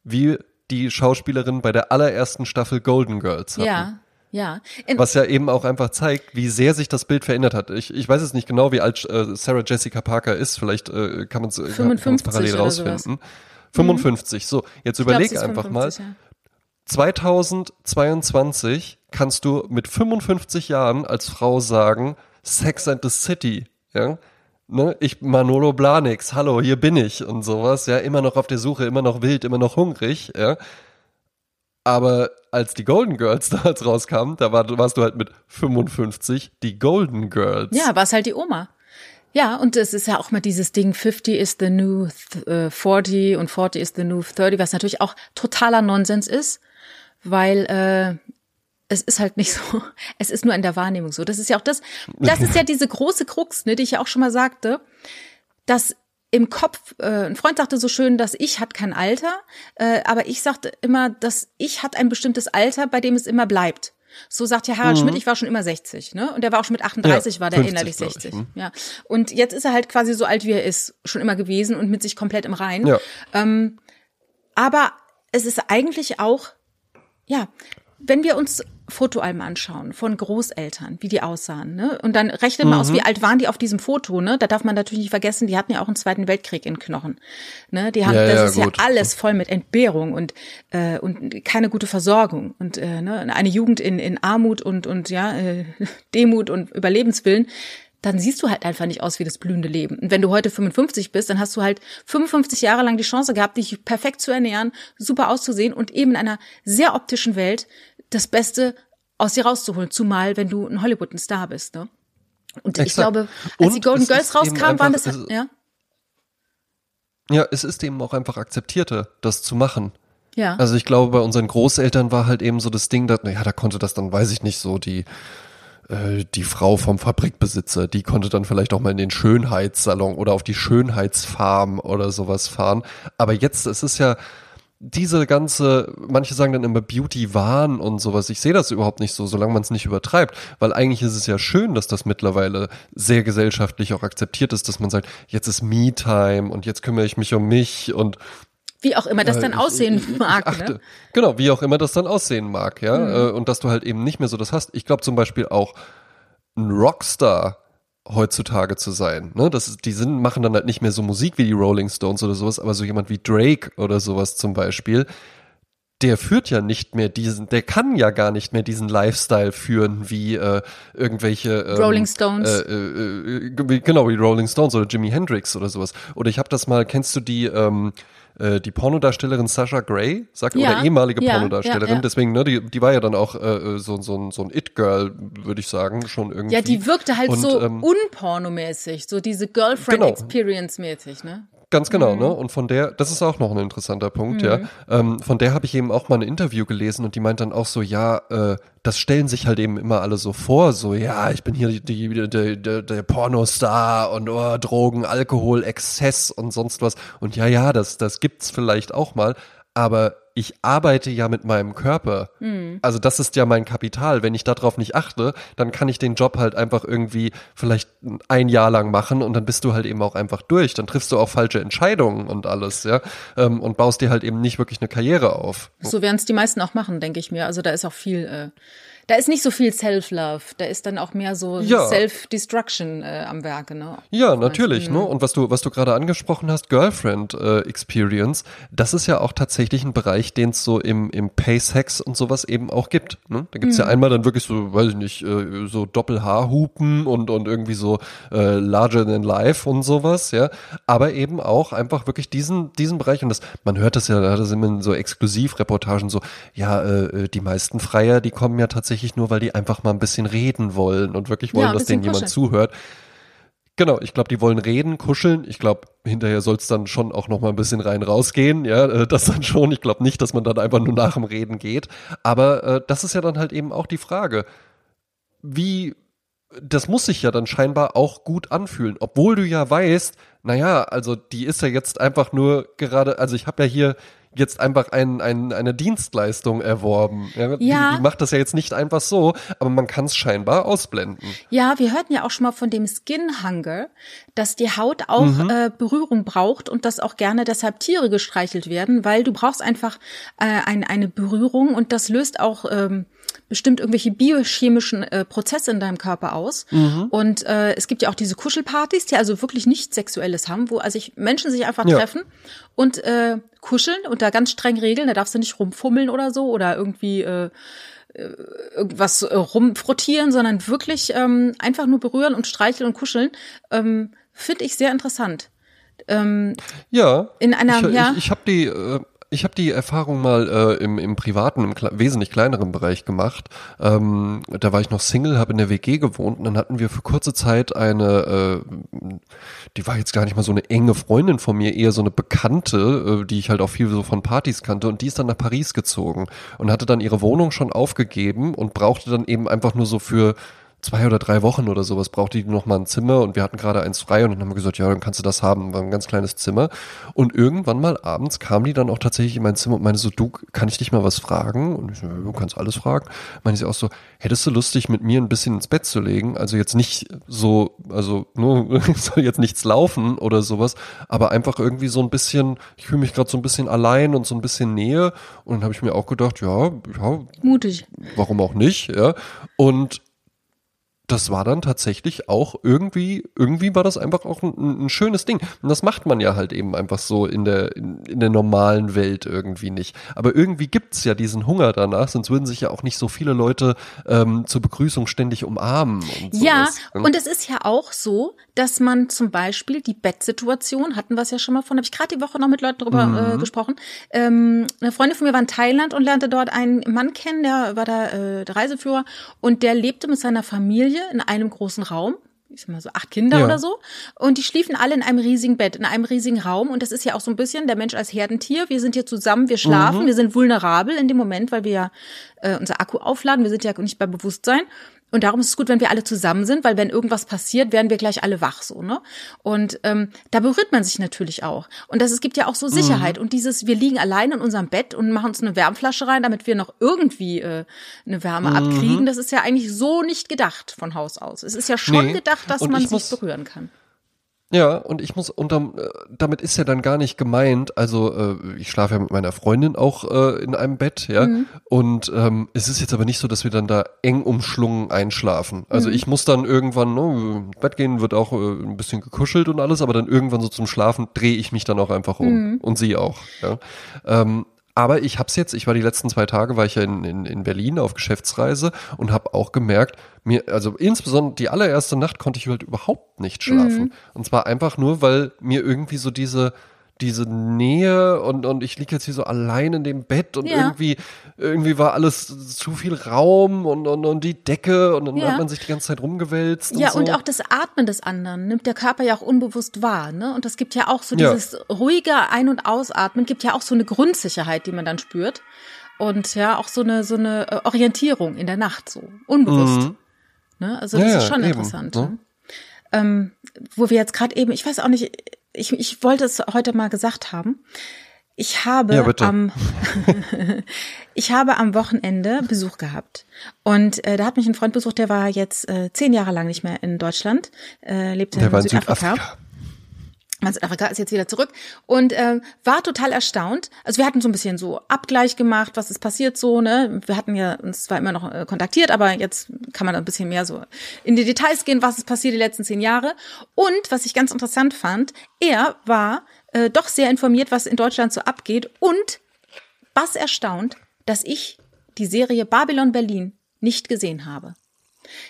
wie die Schauspielerin bei der allerersten Staffel Golden Girls hatten. Ja, ja. In, Was ja eben auch einfach zeigt, wie sehr sich das Bild verändert hat. Ich, ich weiß jetzt nicht genau, wie alt äh, Sarah Jessica Parker ist. Vielleicht äh, kann man es 55 parallel oder sowas. rausfinden. 55. So, jetzt ich überleg es einfach 55, mal. ja. 2022 kannst du mit 55 Jahren als Frau sagen, Sex and the City, ja. Ne, ich Manolo Blanix, hallo, hier bin ich und sowas, ja, immer noch auf der Suche, immer noch wild, immer noch hungrig, ja. Aber als die Golden Girls damals rauskamen, da war, warst du halt mit 55 die Golden Girls. Ja, war es halt die Oma. Ja, und es ist ja auch mal dieses Ding, 50 is the new th- äh, 40 und 40 is the new 30, was natürlich auch totaler Nonsens ist, weil äh, es ist halt nicht so, es ist nur in der Wahrnehmung so. Das ist ja auch das, das ist ja diese große Krux, ne, die ich ja auch schon mal sagte, dass im Kopf, äh, ein Freund sagte so schön, dass ich hat kein Alter, äh, aber ich sagte immer, dass ich hat ein bestimmtes Alter, bei dem es immer bleibt. So sagt ja Harald Schmidt, ich war schon immer 60, ne? Und der war auch schon mit 38, Ja, war der 50, innerlich glaub ich, 60. hm. Ja. Und jetzt ist er halt quasi so alt, wie er ist, schon immer gewesen und mit sich komplett im Reinen. Ja. Aber es ist eigentlich auch, ja, wenn wir uns Fotoalben anschauen von Großeltern, wie die aussahen, ne? Und dann rechnet man aus, wie alt waren die auf diesem Foto, ne? Da darf man natürlich nicht vergessen, die hatten ja auch einen Zweiten Weltkrieg in Knochen, ne? Die haben, Ja, das ja, ist ja gut. alles voll mit Entbehrung und äh, und keine gute Versorgung und äh, ne? eine Jugend in in Armut und und ja äh, Demut und Überlebenswillen. Dann siehst du halt einfach nicht aus wie das blühende Leben. Und wenn du heute 55 bist, dann hast du halt 55 Jahre lang die Chance gehabt, dich perfekt zu ernähren, super auszusehen und eben in einer sehr optischen Welt das Beste aus dir rauszuholen. Zumal, wenn du ein Hollywood ein Star bist, ne? Und ich Exakt. glaube, als Und die Golden Girls ist rauskamen, waren das, es- ja, Ja, es ist eben auch einfach akzeptierter, das zu machen. ja. Also ich glaube, bei unseren Großeltern war halt eben so das Ding, dass, naja, da konnte das dann, weiß ich nicht, so die, äh, die Frau vom Fabrikbesitzer, die konnte dann vielleicht auch mal in den Schönheitssalon oder auf die Schönheitsfarm oder sowas fahren. Aber jetzt, es ist ja diese ganze, manche sagen dann immer Beauty-Wahn und sowas. Ich sehe das überhaupt nicht so, solange man es nicht übertreibt. Weil eigentlich ist es ja schön, dass das mittlerweile sehr gesellschaftlich auch akzeptiert ist, dass man sagt, jetzt ist Me-Time und jetzt kümmere ich mich um mich und Wie auch immer das dann äh, aussehen ich, ich, mag, ich ne? Mhm. Genau, wie auch immer das dann aussehen mag, ja. Äh, Und dass du halt eben nicht mehr so das hast. Ich glaube zum Beispiel auch ein Rockstar heutzutage zu sein. Ne? Das ist, die sind, machen dann halt nicht mehr so Musik wie die Rolling Stones oder sowas, aber so jemand wie Drake oder sowas zum Beispiel, der führt ja nicht mehr diesen, der kann ja gar nicht mehr diesen Lifestyle führen wie äh, irgendwelche ähm, Rolling Stones. Äh, äh, äh, genau wie Rolling Stones oder Jimi Hendrix oder sowas. Oder ich habe das mal, kennst du die ähm, äh, die Pornodarstellerin Sasha Grey, sagt Ja, oder ehemalige ja, Pornodarstellerin, ja, deswegen ne, die die war ja dann auch äh, so so ein so ein It Girl, würde ich sagen, schon irgendwie. Ja, die wirkte halt Und, so ähm, unpornomäßig, so diese Girlfriend Genau. Ne? Ganz genau, Mhm. ne? Und von der, das ist auch noch ein interessanter Punkt, ja. Ähm, von der habe ich eben auch mal ein Interview gelesen und die meint dann auch so, ja, äh, das stellen sich halt eben immer alle so vor, so, ja, ich bin hier die, die, der, der, der Pornostar und oh, Drogen, Alkohol, Exzess und sonst was. Und ja, ja, das, das gibt's vielleicht auch mal, aber ich arbeite ja mit meinem Körper. Also das ist ja mein Kapital. Wenn ich darauf nicht achte, dann kann ich den Job halt einfach irgendwie vielleicht ein Jahr lang machen und dann bist du halt eben auch einfach durch. Dann triffst du auch falsche Entscheidungen und alles, ja, ähm, und baust dir halt eben nicht wirklich eine Karriere auf. So werden es die meisten auch machen, denke ich mir. Also da ist auch viel, äh, da ist nicht so viel Self-Love, da ist dann auch mehr so Ja. Self-Destruction äh, am Werke, ne? Ja, natürlich, ne? Und was du, was du gerade angesprochen hast, Girlfriend äh, Experience, das ist ja auch tatsächlich ein Bereich, den es so im, im Pay-Sex und sowas eben auch gibt. Ne? Da gibt's Mhm. ja einmal dann wirklich so, weiß ich nicht, äh, so Doppelhaarhupen und, und irgendwie so äh, larger than life und sowas, ja. Aber eben auch einfach wirklich diesen, diesen Bereich. Und das, man hört das ja, da das immer so Exklusivreportagen so, ja, äh, die meisten Freier, die kommen ja tatsächlich nur, weil die einfach mal ein bisschen reden wollen und wirklich wollen, Ja, dass denen bisschen jemand zuhört. Genau, ich glaube, die wollen reden, kuscheln. Ich glaube, hinterher soll es dann schon auch noch mal ein bisschen rein rausgehen. Ja, äh, das dann schon. Ich glaube nicht, dass man dann einfach nur nach dem Reden geht. Aber äh, das ist ja dann halt eben auch die Frage, wie das muss sich ja dann scheinbar auch gut anfühlen, obwohl du ja weißt, naja, also die ist ja jetzt einfach nur gerade, also ich habe ja hier jetzt einfach ein, ein, eine Dienstleistung erworben. Ja, Ja. Die, die macht das ja jetzt nicht einfach so, aber man kann es scheinbar ausblenden. Ja, wir hörten ja auch schon mal von dem Skin Hunger, dass die Haut auch Mhm. äh, Berührung braucht und dass auch gerne deshalb Tiere gestreichelt werden, weil du brauchst einfach äh, ein, eine Berührung und das löst auch ähm, bestimmt irgendwelche biochemischen äh, Prozesse in deinem Körper aus. Mhm. Und äh, es gibt ja auch diese Kuschelpartys, die also wirklich nichts Sexuelles haben, wo also ich, Menschen sich einfach Ja. treffen und äh, kuscheln unter ganz strengen Regeln. Da darfst du nicht rumfummeln oder so oder irgendwie äh, irgendwas äh, rumfrottieren, sondern wirklich ähm, einfach nur berühren und streicheln und kuscheln, ähm, finde ich sehr interessant. Ähm, Ja. In einer- ich, ja. ich, ich habe die, äh, ich habe die Erfahrung mal äh, im, im privaten, im kle wesentlich kleineren Bereich gemacht. Ähm, da war ich noch Single, habe in der WG gewohnt und dann hatten wir für kurze Zeit eine, äh, die war jetzt gar nicht mal so eine enge Freundin von mir, eher so eine Bekannte, äh, die ich halt auch viel so von Partys kannte und die ist dann nach Paris gezogen und hatte dann ihre Wohnung schon aufgegeben und brauchte dann eben einfach nur so für zwei oder drei Wochen oder sowas brauchte die noch mal ein Zimmer und wir hatten gerade eins frei und dann haben wir gesagt, ja, dann kannst du das haben, war ein ganz kleines Zimmer. Und irgendwann mal abends kam die dann auch tatsächlich in mein Zimmer und meinte so, du, kann ich dich mal was fragen? Und ich so, du kannst alles fragen. Meinte sie auch so, hättest du Lust, dich mit mir ein bisschen ins Bett zu legen? Also jetzt nicht so, also nur soll jetzt nichts laufen oder sowas, aber einfach irgendwie so ein bisschen, ich fühle mich gerade so ein bisschen allein und so ein bisschen Nähe. Und dann habe ich mir auch gedacht, ja, ja. Mutig. Warum auch nicht, ja. Und das war dann tatsächlich auch irgendwie, irgendwie war das einfach auch ein, ein, schönes Ding. Und das macht man ja halt eben einfach so in der, in, in der normalen Welt irgendwie nicht. Aber irgendwie gibt's ja diesen Hunger danach, sonst würden sich ja auch nicht so viele Leute ähm, zur Begrüßung ständig umarmen. Und ja, und es ist ja auch so, dass man zum Beispiel die Bettsituation, hatten wir es ja schon mal von, habe ich gerade die Woche noch mit Leuten drüber mhm. äh, gesprochen. Ähm, eine Freundin von mir war in Thailand und lernte dort einen Mann kennen, der war da äh, der Reiseführer und der lebte mit seiner Familie Familie in einem großen Raum. Ich sag mal so acht Kinder ja. oder so. Und die schliefen alle in einem riesigen Bett, in einem riesigen Raum. Und das ist ja auch so ein bisschen der Mensch als Herdentier. Wir sind hier zusammen, wir schlafen, mhm. wir sind vulnerabel in dem Moment, weil wir ja äh, unser Akku aufladen. Wir sind ja nicht bei Bewusstsein. Und darum ist es gut, wenn wir alle zusammen sind, weil wenn irgendwas passiert, werden wir gleich alle wach so, ne? Und ähm, da berührt man sich natürlich auch. Und das, es gibt ja auch so Sicherheit. Mhm. Und dieses, wir liegen allein in unserem Bett und machen uns eine Wärmflasche rein, damit wir noch irgendwie äh, eine Wärme mhm. abkriegen, das ist ja eigentlich so nicht gedacht von Haus aus. Es ist ja schon nee. gedacht, dass man sich berühren kann. Ja, und ich muss, und dann, äh, damit ist ja dann gar nicht gemeint, also äh, ich schlafe ja mit meiner Freundin auch äh, in einem Bett, ja, mhm. und ähm, es ist jetzt aber nicht so, dass wir dann da eng umschlungen einschlafen. Also mhm. ich muss dann irgendwann, ne, Bett gehen wird auch äh, ein bisschen gekuschelt und alles, aber dann irgendwann so zum Schlafen drehe ich mich dann auch einfach um mhm. und sie auch, ja. Ähm, aber ich hab's jetzt, ich war die letzten zwei Tage, war ich ja in, in, in Berlin auf Geschäftsreise und habe auch gemerkt, mir, also insbesondere die allererste Nacht konnte ich halt überhaupt nicht schlafen. Mhm. Und zwar einfach nur, weil mir irgendwie so diese, diese Nähe und, und ich liege jetzt hier so allein in dem Bett und ja. irgendwie, irgendwie war alles zu viel Raum und, und, und die Decke und dann ja. hat man sich die ganze Zeit rumgewälzt. Ja, und, so. und auch das Atmen des anderen nimmt der Körper ja auch unbewusst wahr, ne? Und das gibt ja auch so dieses ja. ruhige Ein- und Ausatmen, gibt ja auch so eine Grundsicherheit, die man dann spürt. Und ja, auch so eine, so eine äh, Orientierung in der Nacht, so unbewusst. Mhm. Ne? Also das ist schon eben, interessant. Ne? Ähm, wo wir jetzt gerade eben, ich weiß auch nicht, ich, ich wollte es heute mal gesagt haben. Ich habe ja, am ich habe am Wochenende Besuch gehabt und äh, da hat mich ein Freund besucht, der war jetzt äh, zehn Jahre lang nicht mehr in Deutschland, äh, lebte der in, war in Südafrika. Südafrika. Südafrika ist jetzt wieder zurück und äh, war total erstaunt. Also wir hatten so ein bisschen so Abgleich gemacht, was ist passiert so, ne? Wir hatten ja uns zwar immer noch äh, kontaktiert, aber jetzt kann man ein bisschen mehr so in die Details gehen, was ist passiert die letzten zehn Jahre. Und was ich ganz interessant fand, er war äh, doch sehr informiert, was in Deutschland so abgeht und was erstaunt, dass ich die Serie Babylon Berlin nicht gesehen habe.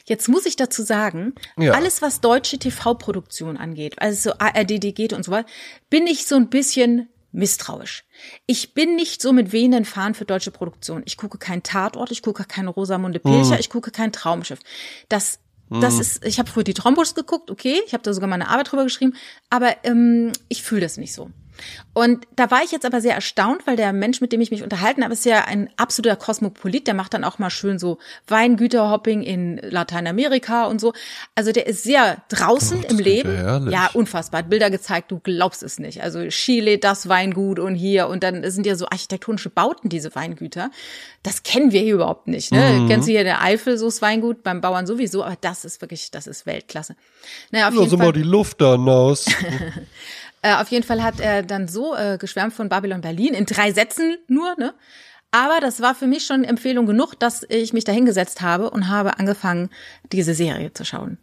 Jetzt muss ich dazu sagen, ja. alles was deutsche TV-Produktion angeht, also so ARD, geht und so weiter, bin ich so ein bisschen misstrauisch. Ich bin nicht so mit wehenden Fahnen für deutsche Produktion. Ich gucke kein Tatort, ich gucke keine Rosamunde Pilcher, mhm. ich gucke kein Traumschiff. Das das mhm. ist, ich habe früher die Trombos geguckt, okay, ich habe da sogar meine Arbeit drüber geschrieben, aber ähm, ich fühle das nicht so. Und da war ich jetzt aber sehr erstaunt, weil der Mensch, mit dem ich mich unterhalten habe, ist ja ein absoluter Kosmopolit. Der macht dann auch mal schön so Weingüterhopping in Lateinamerika und so. Also der ist sehr draußen oh, im Leben. Ja, unfassbar. Hat Bilder gezeigt, du glaubst es nicht. Also Chile, das Weingut und hier und dann sind ja so architektonische Bauten, diese Weingüter. Das kennen wir hier überhaupt nicht. Ne? Mhm. Kennst du hier der Eifel, so das Weingut, beim Bauern sowieso, aber das ist wirklich, das ist Weltklasse. Naja, auf jeden Fall. mal die Luft da hinaus. Äh, auf jeden Fall hat er dann so äh, geschwärmt von Babylon Berlin, in drei Sätzen nur, ne? Aber das war für mich schon Empfehlung genug, dass ich mich da hingesetzt habe und habe angefangen, diese Serie zu schauen.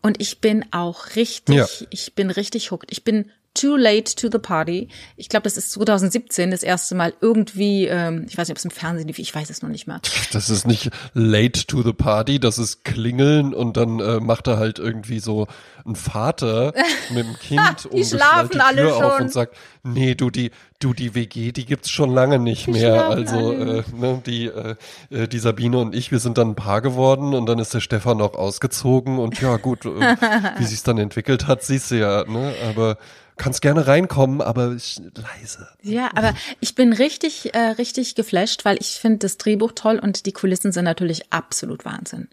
Und ich bin auch richtig, ja. ich bin richtig hooked. Ich bin Too Late to the Party. Ich glaube, das ist 2017 das erste Mal irgendwie, ähm, ich weiß nicht, ob es im Fernsehen lief, ich weiß es noch nicht mal. Das ist nicht Late to the Party, das ist Klingeln und dann äh, macht er halt irgendwie so ein Vater mit dem Kind die schlafen die alle schon. auf und sagt, nee, du die, du die WG, die gibt's schon lange nicht die mehr. Also äh, ne, die, äh, äh, die Sabine und ich, wir sind dann ein Paar geworden und dann ist der Stefan auch ausgezogen und ja gut, äh, wie sich's dann entwickelt hat, siehst du ja. Ne, aber kannst gerne reinkommen, aber leise. Ja, aber ich bin richtig, äh, richtig geflasht, weil ich finde das Drehbuch toll und die Kulissen sind natürlich absolut Wahnsinn.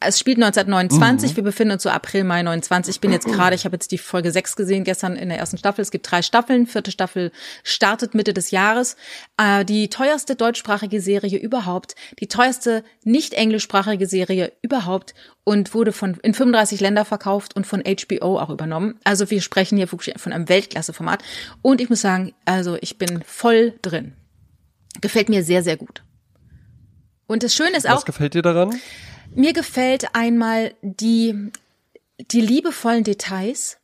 Es spielt 1929, mhm. wir befinden uns so April, Mai 29. Ich bin jetzt gerade, ich habe jetzt die Folge 6 gesehen, gestern in der ersten Staffel. Es gibt drei Staffeln, vierte Staffel startet Mitte des Jahres. Äh, die teuerste deutschsprachige Serie überhaupt, die teuerste nicht englischsprachige Serie überhaupt und wurde von in 35 Länder verkauft und von HBO auch übernommen. Also wir sprechen hier von einem Weltklasse-Format. Und ich muss sagen, also ich bin voll drin. Gefällt mir sehr, sehr gut. Und das Schöne ist Was auch. Was gefällt dir daran? Mir gefällt einmal die, die liebevollen Details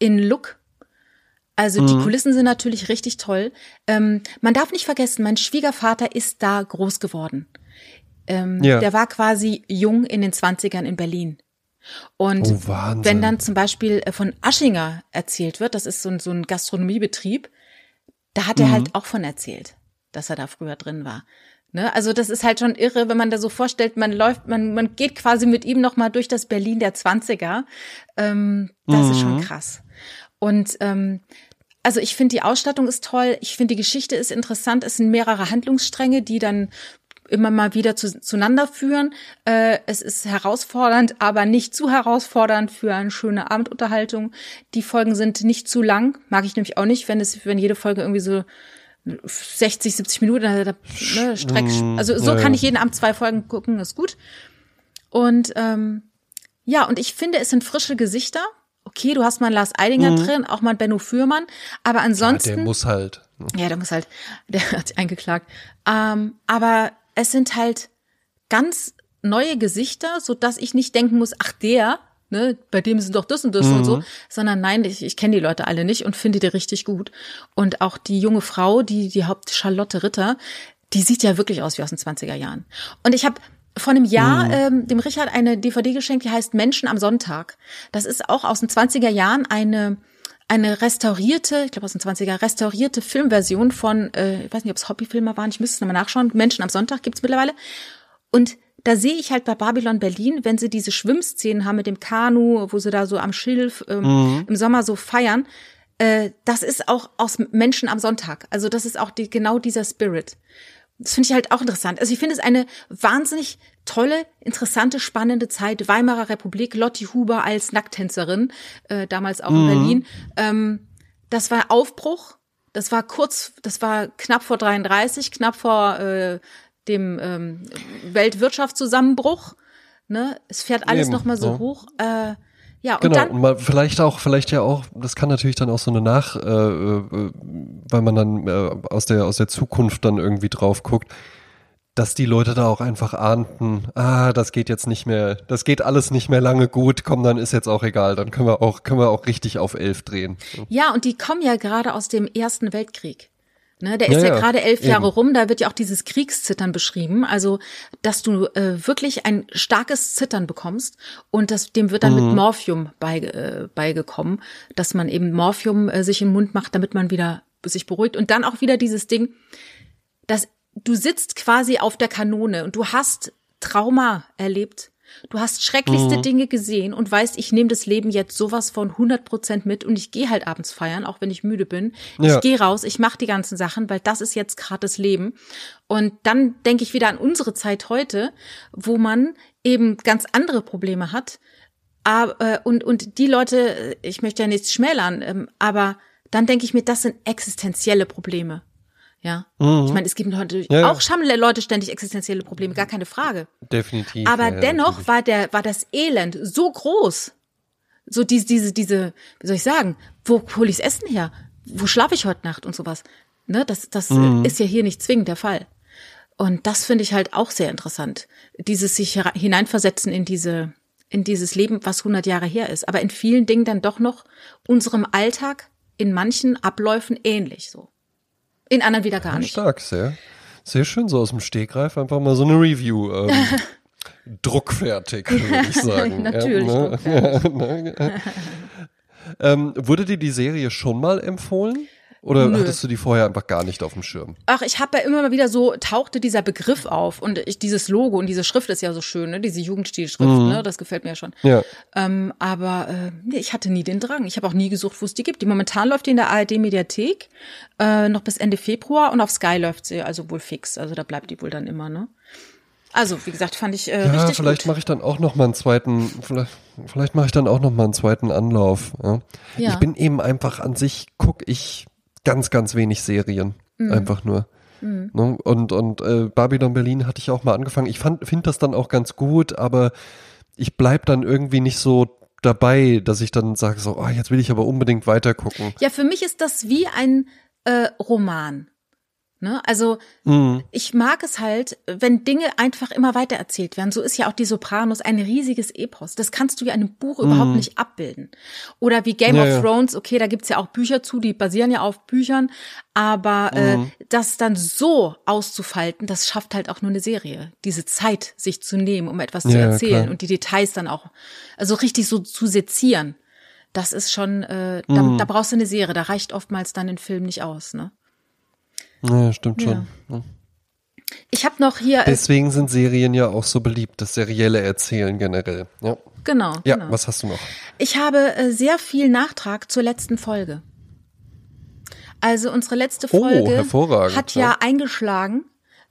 in Look. Also die mhm. Kulissen sind natürlich richtig toll. Ähm, man darf nicht vergessen, mein Schwiegervater ist da groß geworden. Ähm, ja. Der war quasi jung in den Zwanzigern in Berlin. Und oh, wenn dann zum Beispiel äh, von Aschinger erzählt wird, das ist so ein, so ein Gastronomiebetrieb, da hat er mhm. halt auch von erzählt, dass er da früher drin war. Ne? Also das ist halt schon irre, wenn man da so vorstellt, man läuft, man, man geht quasi mit ihm nochmal durch das Berlin der Zwanziger. Ähm, das mhm. ist schon mhm. krass. Und ähm, also ich finde, die Ausstattung ist toll, ich finde, die Geschichte ist interessant, es sind mehrere Handlungsstränge, die dann immer mal wieder zu, zueinander führen. Äh, es ist herausfordernd, aber nicht zu herausfordernd für eine schöne Abendunterhaltung. Die Folgen sind nicht zu lang, mag ich nämlich auch nicht, wenn es, wenn jede Folge irgendwie so 60, 70 Minuten, da, ne, Streck, mm, also so ja, kann ich jeden Abend zwei Folgen gucken, ist gut. Und ähm, ja, und ich finde, es sind frische Gesichter. Okay, du hast mal Lars Eidinger mhm. drin, auch mal Benno Fürmann, aber ansonsten. Ja, der muss halt. Ne? Ja, der muss halt, der hat sich eingeklagt. Ähm, aber es sind halt ganz neue Gesichter, so dass ich nicht denken muss, ach der, ne, bei dem sind doch das und das mhm. und so, mhm. sondern nein, ich, ich kenne die Leute alle nicht und finde die richtig gut. Und auch die junge Frau, die die Haupt Charlotte Ritter, die sieht ja wirklich aus wie aus den 20er Jahren. Und ich habe vor einem Jahr mhm. ähm, dem Richard eine DVD geschenkt, die heißt Menschen am Sonntag. Das ist auch aus den 20er Jahren eine eine restaurierte, ich glaube aus den 20er, restaurierte Filmversion von, äh, ich weiß nicht, ob es Hobbyfilmer waren, ich müsste es nochmal nachschauen, Menschen am Sonntag gibt's mittlerweile. Und da sehe ich halt bei Babylon Berlin, wenn sie diese Schwimmszenen haben mit dem Kanu, wo sie da so am Schilf ähm, mhm. im Sommer so feiern, äh, das ist auch aus Menschen am Sonntag. Also das ist auch die, genau dieser Spirit. Das finde ich halt auch interessant. Also ich finde es eine wahnsinnig tolle, interessante, spannende Zeit. Weimarer Republik, Lotti Huber als Nacktänzerin, äh, damals auch mhm. in Berlin. Ähm, das war Aufbruch. Das war kurz, das war knapp vor 33, knapp vor äh, dem ähm, Weltwirtschaftszusammenbruch. Ne? Es fährt alles nochmal so ja. hoch. Äh, ja, und genau, dann, und mal vielleicht auch, vielleicht ja auch, das kann natürlich dann auch so eine Nach, äh, äh, weil man dann äh, aus der aus der Zukunft dann irgendwie drauf guckt, dass die Leute da auch einfach ahnten, ah, das geht jetzt nicht mehr, das geht alles nicht mehr lange gut, komm, dann ist jetzt auch egal, dann können wir auch, können wir auch richtig auf elf drehen. Ja, und die kommen ja gerade aus dem Ersten Weltkrieg. Ne, der ist ja, ja gerade elf Jahre eben. rum, da wird ja auch dieses Kriegszittern beschrieben. Also, dass du äh, wirklich ein starkes Zittern bekommst und das, dem wird dann mhm. mit Morphium bei, äh, beigekommen, dass man eben Morphium äh, sich im Mund macht, damit man wieder sich beruhigt. Und dann auch wieder dieses Ding, dass du sitzt quasi auf der Kanone und du hast Trauma erlebt Du hast schrecklichste mhm. Dinge gesehen und weißt, ich nehme das Leben jetzt sowas von 100 Prozent mit und ich gehe halt abends feiern, auch wenn ich müde bin. Ja. Ich gehe raus, ich mache die ganzen Sachen, weil das ist jetzt gerade das Leben. Und dann denke ich wieder an unsere Zeit heute, wo man eben ganz andere Probleme hat. Aber, äh, und, und die Leute, ich möchte ja nichts schmälern, ähm, aber dann denke ich mir, das sind existenzielle Probleme. Ja. Mhm. Ich meine, es gibt heute ja, auch haben Leute ständig existenzielle Probleme, gar keine Frage. Definitiv. Aber ja, dennoch natürlich. war der, war das Elend so groß. So diese, diese, diese, wie soll ich sagen, wo hole ich's Essen her? Wo schlafe ich heute Nacht und sowas? Ne, das, das mhm. ist ja hier nicht zwingend der Fall. Und das finde ich halt auch sehr interessant. Dieses sich hineinversetzen in diese, in dieses Leben, was 100 Jahre her ist. Aber in vielen Dingen dann doch noch unserem Alltag in manchen Abläufen ähnlich so. In anderen wieder gar nicht. Stark, sehr. Sehr schön, so aus dem Stegreif einfach mal so eine Review. Ähm, druckfertig, würde ich sagen. Natürlich. Ja, ne? ja, ne? ähm, wurde dir die Serie schon mal empfohlen? Oder Nö. hattest du die vorher einfach gar nicht auf dem Schirm? Ach, ich habe ja immer mal wieder so, tauchte dieser Begriff auf und ich, dieses Logo und diese Schrift ist ja so schön, ne? diese Jugendstilschrift, mhm. ne? das gefällt mir ja schon. Ja. Ähm, aber äh, ich hatte nie den Drang. Ich habe auch nie gesucht, wo es die gibt. Die momentan läuft die in der ARD-Mediathek äh, noch bis Ende Februar und auf Sky läuft sie also wohl fix. Also da bleibt die wohl dann immer, ne? Also, wie gesagt, fand ich äh, Ja, richtig vielleicht mache ich dann auch noch mal einen zweiten, vielleicht, vielleicht mache ich dann auch noch mal einen zweiten Anlauf. Ja. Ja. Ich bin eben einfach an sich, guck ich ganz, ganz wenig Serien. Mhm. Einfach nur. Ne? Und, und äh, Babylon Berlin hatte ich auch mal angefangen. Ich fand, finde das dann auch ganz gut, aber ich bleib dann irgendwie nicht so dabei, dass ich dann sage so, oh, jetzt will ich aber unbedingt weiter gucken. Ja, für mich ist das wie ein äh, Roman. Ne? Also Mhm. ich mag es halt, wenn Dinge einfach immer weiter erzählt werden. So ist ja auch die Sopranos ein riesiges Epos. Das kannst du ja in einem Buch überhaupt nicht abbilden. Oder wie Game Ja, of. Thrones, okay, da gibt's ja auch Bücher zu, die basieren ja auf Büchern, aber äh, das dann so auszufalten, das schafft halt auch nur eine Serie. Diese Zeit, sich zu nehmen, um etwas zu Ja, ja, erzählen klar. und die Details dann auch, also richtig so zu sezieren. Das ist schon, äh, da, da brauchst du eine Serie, da reicht oftmals dann ein Film nicht aus, ne? Ja, stimmt schon. Ja. Ich habe noch hier, Deswegen sind Serien ja auch so beliebt, das serielle Erzählen generell. Ja, genau, ja genau. was hast du noch? Ich habe äh, sehr viel Nachtrag zur letzten Folge. Also unsere letzte Oh, Folge hervorragend, hat ja, ja. eingeschlagen,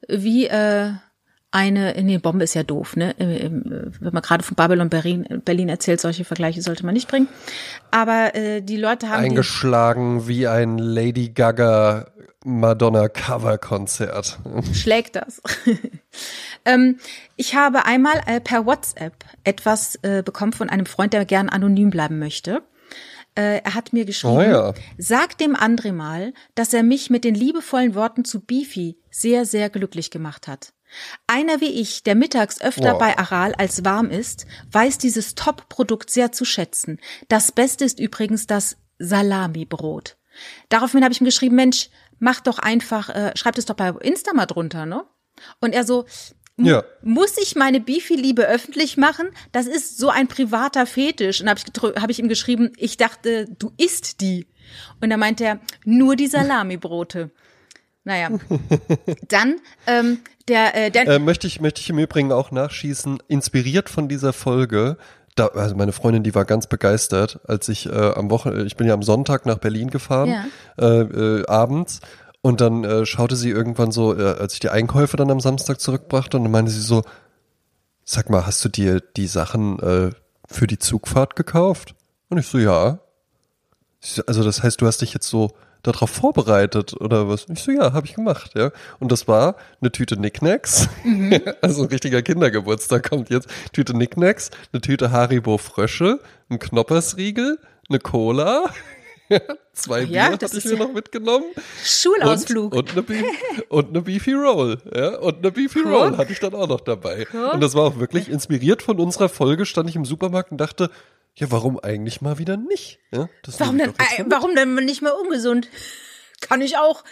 wie äh, eine, nee, Bombe ist ja doof, ne? Wenn man gerade von Babylon Berlin, Berlin erzählt, solche Vergleiche sollte man nicht bringen. Aber äh, die Leute haben Eingeschlagen wie ein Lady Gaga Madonna Cover Konzert. schlägt das. ähm, ich habe einmal äh, per WhatsApp etwas äh, bekommen von einem Freund, der gern anonym bleiben möchte. Äh, er hat mir geschrieben, Oh ja. sag dem André mal, dass er mich mit den liebevollen Worten zu Beefy sehr, sehr glücklich gemacht hat. Einer wie ich, der mittags öfter Wow. bei Aral als warm ist, weiß dieses Top-Produkt sehr zu schätzen. Das Beste ist übrigens das Salami-Brot. Daraufhin habe ich ihm geschrieben, Mensch, mach doch einfach, äh, schreib es doch bei Insta mal drunter, ne? Und er so, Ja. muss ich meine Beefy-Liebe öffentlich machen? Das ist so ein privater Fetisch. Und habe ich, hab ich ihm geschrieben, ich dachte, du isst die. Und da meinte er, nur die Salami-Brote. Naja. Dann, ähm, der, äh, der, Äh, möchte ich, möchte ich im Übrigen auch nachschießen, inspiriert von dieser Folge. Da, also meine Freundin, die war ganz begeistert, als ich äh, am Wochen, ich bin ja am Sonntag nach Berlin gefahren, Ja. äh, äh, abends. Und dann äh, schaute sie irgendwann so, äh, als ich die Einkäufe dann am Samstag zurückbrachte, und dann meinte sie so, sag mal, hast du dir die Sachen äh, für die Zugfahrt gekauft? Und ich so, ja. So, Also das heißt, du hast dich jetzt so darauf vorbereitet oder was? Ich so, ja, habe ich gemacht, ja. Und das war eine Tüte Knickknacks, also ein richtiger Kindergeburtstag kommt jetzt. Tüte Knickknacks, eine Tüte Haribo Frösche, ein Knoppersriegel, eine Cola, zwei ja, Bier hatte ich mir ja- noch mitgenommen. Schulausflug. Und, und, eine Beef, und eine Beefy Roll, ja. Und eine Beefy Guck. Roll hatte ich dann auch noch dabei. Und das war auch wirklich inspiriert von unserer Folge, stand ich im Supermarkt und dachte, ja, warum eigentlich mal wieder nicht? Ja, warum denn, äh, mal warum denn nicht mehr ungesund? Kann ich auch.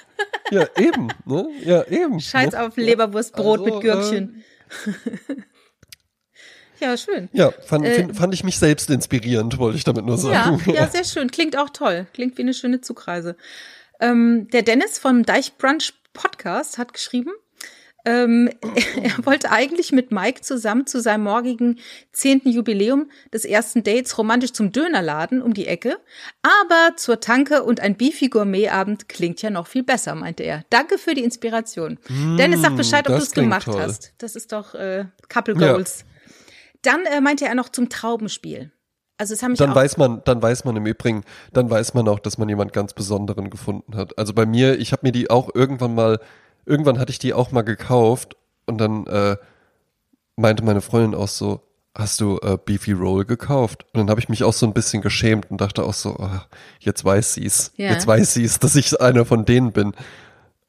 Ja, eben, ne? Ja, eben. Scheiß ne? auf Leberwurstbrot Also, mit Gürkchen. ja, schön. Ja, fand, Äh, find, fand ich mich selbst inspirierend, wollte ich damit nur Ja, sagen. ja, sehr schön. Klingt auch toll. Klingt wie eine schöne Zugreise. Ähm, der Dennis vom Deichbrunch Podcast hat geschrieben, ähm, er wollte eigentlich mit Mike zusammen zu seinem morgigen zehnten Jubiläum des ersten Dates romantisch zum Dönerladen um die Ecke. Aber zur Tanke und ein Beefy Gourmet-Abend klingt ja noch viel besser, meinte er. Danke für die Inspiration. Dennis, sag Bescheid, ob du es gemacht toll. hast. Das ist doch äh, Couple Ja. Dann äh, meinte er noch zum Traubenspiel. Also es haben mich Dann weiß man, dann weiß man im Übrigen, dann weiß man auch, dass man jemand ganz Besonderen gefunden hat. Also bei mir, ich habe mir die auch irgendwann mal, irgendwann hatte ich die auch mal gekauft und dann äh, meinte meine Freundin auch so, hast du äh, Beefy Roll gekauft? Und dann habe ich mich auch so ein bisschen geschämt und dachte auch so, ah, jetzt weiß sie's, Ja. jetzt weiß sie's, dass ich einer von denen bin.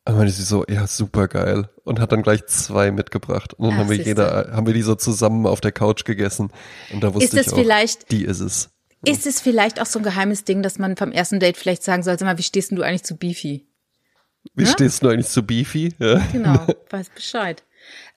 Und dann meinte sie so, ja, super geil. Und hat dann gleich zwei mitgebracht. Und dann Ach, haben wir jeder, haben wir die so zusammen auf der Couch gegessen. Und da wusste ich auch, vielleicht- die ist es. Ist es vielleicht auch so ein geheimes Ding, dass man vom ersten Date vielleicht sagen soll, sag mal, wie stehst denn du eigentlich zu Beefy? Wie Ne? stehst du eigentlich zu Beefy? Ja. Genau, weiß Bescheid.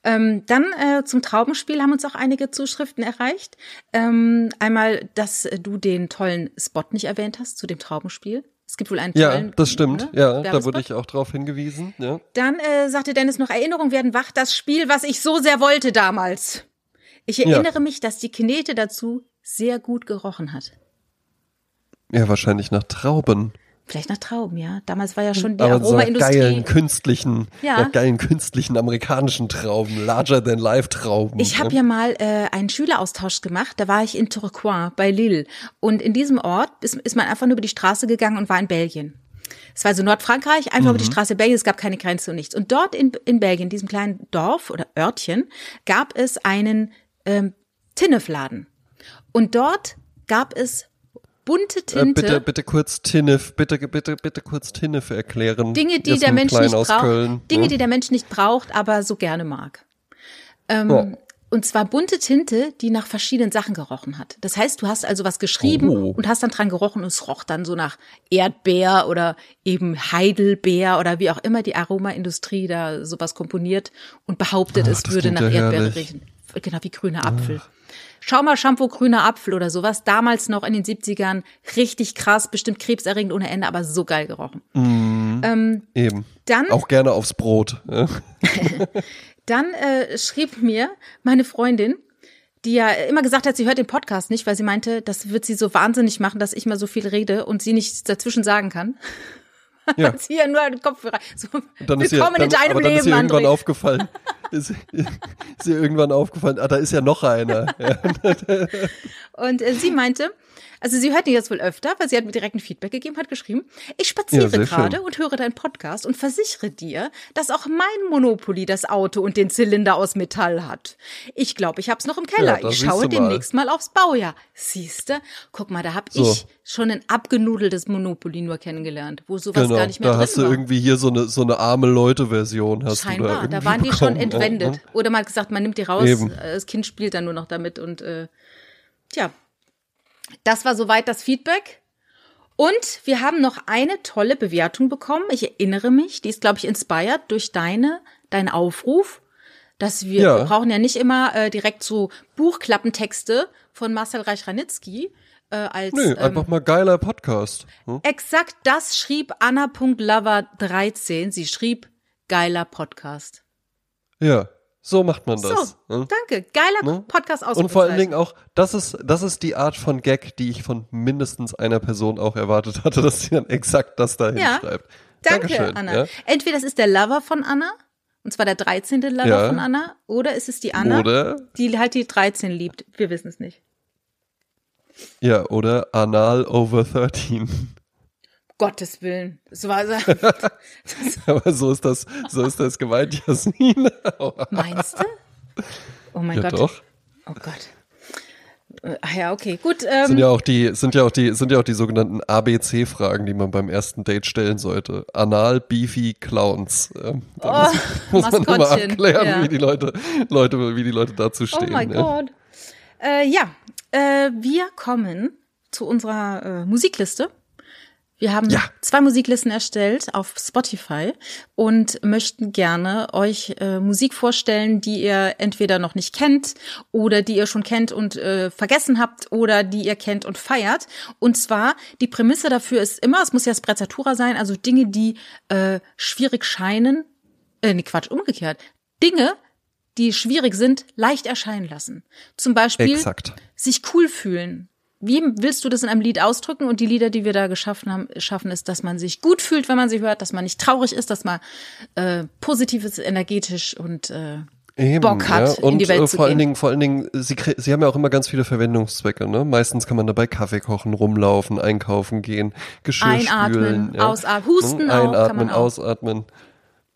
Ähm, dann äh, zum Traubenspiel haben uns auch einige Zuschriften erreicht. Ähm, einmal, dass du den tollen Spot nicht erwähnt hast zu dem Traubenspiel. Es gibt wohl einen Ja, tollen. das stimmt. ne, Ja, da Werbespot. wurde ich auch drauf hingewiesen. Ja. Dann äh, sagte Dennis noch, Erinnerungen werden wach, das Spiel, was ich so sehr wollte damals. Ich erinnere mich, dass die Knete dazu sehr gut gerochen hat. ja, wahrscheinlich nach Trauben. Vielleicht nach Trauben, ja. Damals war ja schon die Aber Aromaindustrie. geilen künstlichen, Ja. geilen künstlichen amerikanischen Trauben, larger than life Trauben. Ich habe ne? ja mal äh, einen Schüleraustausch gemacht, da war ich in Tourcoing bei Lille. Und in diesem Ort ist, ist man einfach nur über die Straße gegangen und war in Belgien. Es war also Nordfrankreich, einfach über die Straße Belgien, es gab keine Grenze und nichts. Und dort in, in Belgien, in diesem kleinen Dorf oder Örtchen, gab es einen ähm, Tinnefladen. Und dort gab es bunte Äh, Tinte. bitte, bitte kurz Tinnef, bitte, bitte, bitte kurz Tinnef erklären. Dinge, die Jetzt der Mensch nicht braucht. Köln, Dinge, ne? die der Mensch nicht braucht, aber so gerne mag. Ähm, Ja. Und zwar bunte Tinte, die nach verschiedenen Sachen gerochen hat. Das heißt, du hast also was geschrieben Oh. und hast dann dran gerochen und es roch dann so nach Erdbeer oder eben Heidelbeer oder wie auch immer die Aromaindustrie da sowas komponiert und behauptet, Ach, es würde nach Erdbeere riechen. Genau wie grüner Apfel. Schau mal, Shampoo grüner Apfel oder sowas. Damals noch in den 70ern. Richtig krass, bestimmt krebserregend ohne Ende, aber so geil gerochen. Eben. Dann Auch gerne aufs Brot. Dann äh, schrieb mir meine Freundin, die ja immer gesagt hat, sie hört den Podcast nicht, weil sie meinte, das wird sie so wahnsinnig machen, dass ich mal so viel rede und sie nichts dazwischen sagen kann. Ja. sie ja nur den Kopfhörer. So, ist ihr, willkommen dann, in deinem aber dann ist Leben, ihr irgendwann André. aufgefallen. Ist, ist ihr irgendwann aufgefallen, ah, da ist ja noch einer. Ja. Und äh, sie meinte, also sie hört ihn jetzt wohl öfter, weil sie hat mir direkt ein Feedback gegeben, hat geschrieben, ich spaziere Ja, gerade schön. und höre deinen Podcast und versichere dir, dass auch mein Monopoly das Auto und den Zylinder aus Metall hat. Ich glaube, ich hab's noch im Keller. Ja, da ich schaue mal. demnächst mal aufs Baujahr. Siehste? Guck mal, da hab So. ich schon ein abgenudeltes Monopoly nur kennengelernt, wo sowas Genau, gar nicht mehr da drin hast du war. irgendwie hier so eine, so eine arme Leute-Version. Hast du da, Scheinbar, da, waren die schon entwendet. Oder hat gesagt, man nimmt die raus, Eben. äh, das Kind spielt dann nur noch damit und äh, tja, das war soweit das Feedback. Und wir haben noch eine tolle Bewertung bekommen. Ich erinnere mich, die ist, glaube ich, inspired durch deine, deinen Aufruf, dass wir, Ja. wir brauchen ja nicht immer äh, direkt so Buchklappentexte von Marcel Reich-Ranitzky äh, als Nö, ähm, einfach mal geiler Podcast. Hm? Exakt das schrieb Anna.lover13. Sie schrieb, geiler Podcast. Ja, so macht man das. So, ne? danke. Geiler Ne? Podcast aus. Und vor allen Dingen auch, das ist, das ist die Art von Gag, die ich von mindestens einer Person auch erwartet hatte, dass sie dann exakt das da Ja. hinschreibt. Danke, Dankeschön, Anna. Ja? Entweder das ist der Lover von Anna, und zwar der 13. Lover Ja. von Anna, oder ist es die Anna, Oder, die halt die 13 liebt. Wir wissen es nicht. ja, oder Anal over 13. Gottes Willen. Das war so, Aber so ist das, so ist das gemeint, Jasmin. meinst du? Oh mein ja, Gott. doch. Oh Gott. Ach ja, okay, gut. Ähm, Sind ja auch die, sind ja auch die, sind ja auch die sogenannten ABC-Fragen, die man beim ersten Date stellen sollte. Anal, Beefy, Clowns. Ähm, da Oh, muss, muss man immer abklären, ja. wie die Leute, Leute, wie die Leute dazu Oh stehen. mein ne? Gott. Äh, ja, äh, wir kommen zu unserer äh, Musikliste. Wir haben Ja. zwei Musiklisten erstellt auf Spotify und möchten gerne euch äh, Musik vorstellen, die ihr entweder noch nicht kennt oder die ihr schon kennt und äh, vergessen habt oder die ihr kennt und feiert. Und zwar, die Prämisse dafür ist immer, es muss ja Sprezzatura sein, also Dinge, die äh, schwierig scheinen, äh, nee, Quatsch, umgekehrt. Dinge, die schwierig sind, leicht erscheinen lassen. Zum Beispiel Exakt. sich cool fühlen. Wie willst du das in einem Lied ausdrücken? Und die Lieder, die wir da geschaffen haben, schaffen ist, dass man sich gut fühlt, wenn man sie hört, dass man nicht traurig ist, dass man äh, positiv ist, energetisch und äh, Eben, Bock hat, ja. Und in die Welt äh, zu vor allen gehen. Dingen, vor allen Dingen, sie, sie haben ja auch immer ganz viele Verwendungszwecke, ne? Meistens kann man dabei Kaffee kochen, rumlaufen, einkaufen gehen, Geschirr Einatmen, spülen, ja. ausatmen, husten Ne? auch, kann Einatmen, man auch. ausatmen.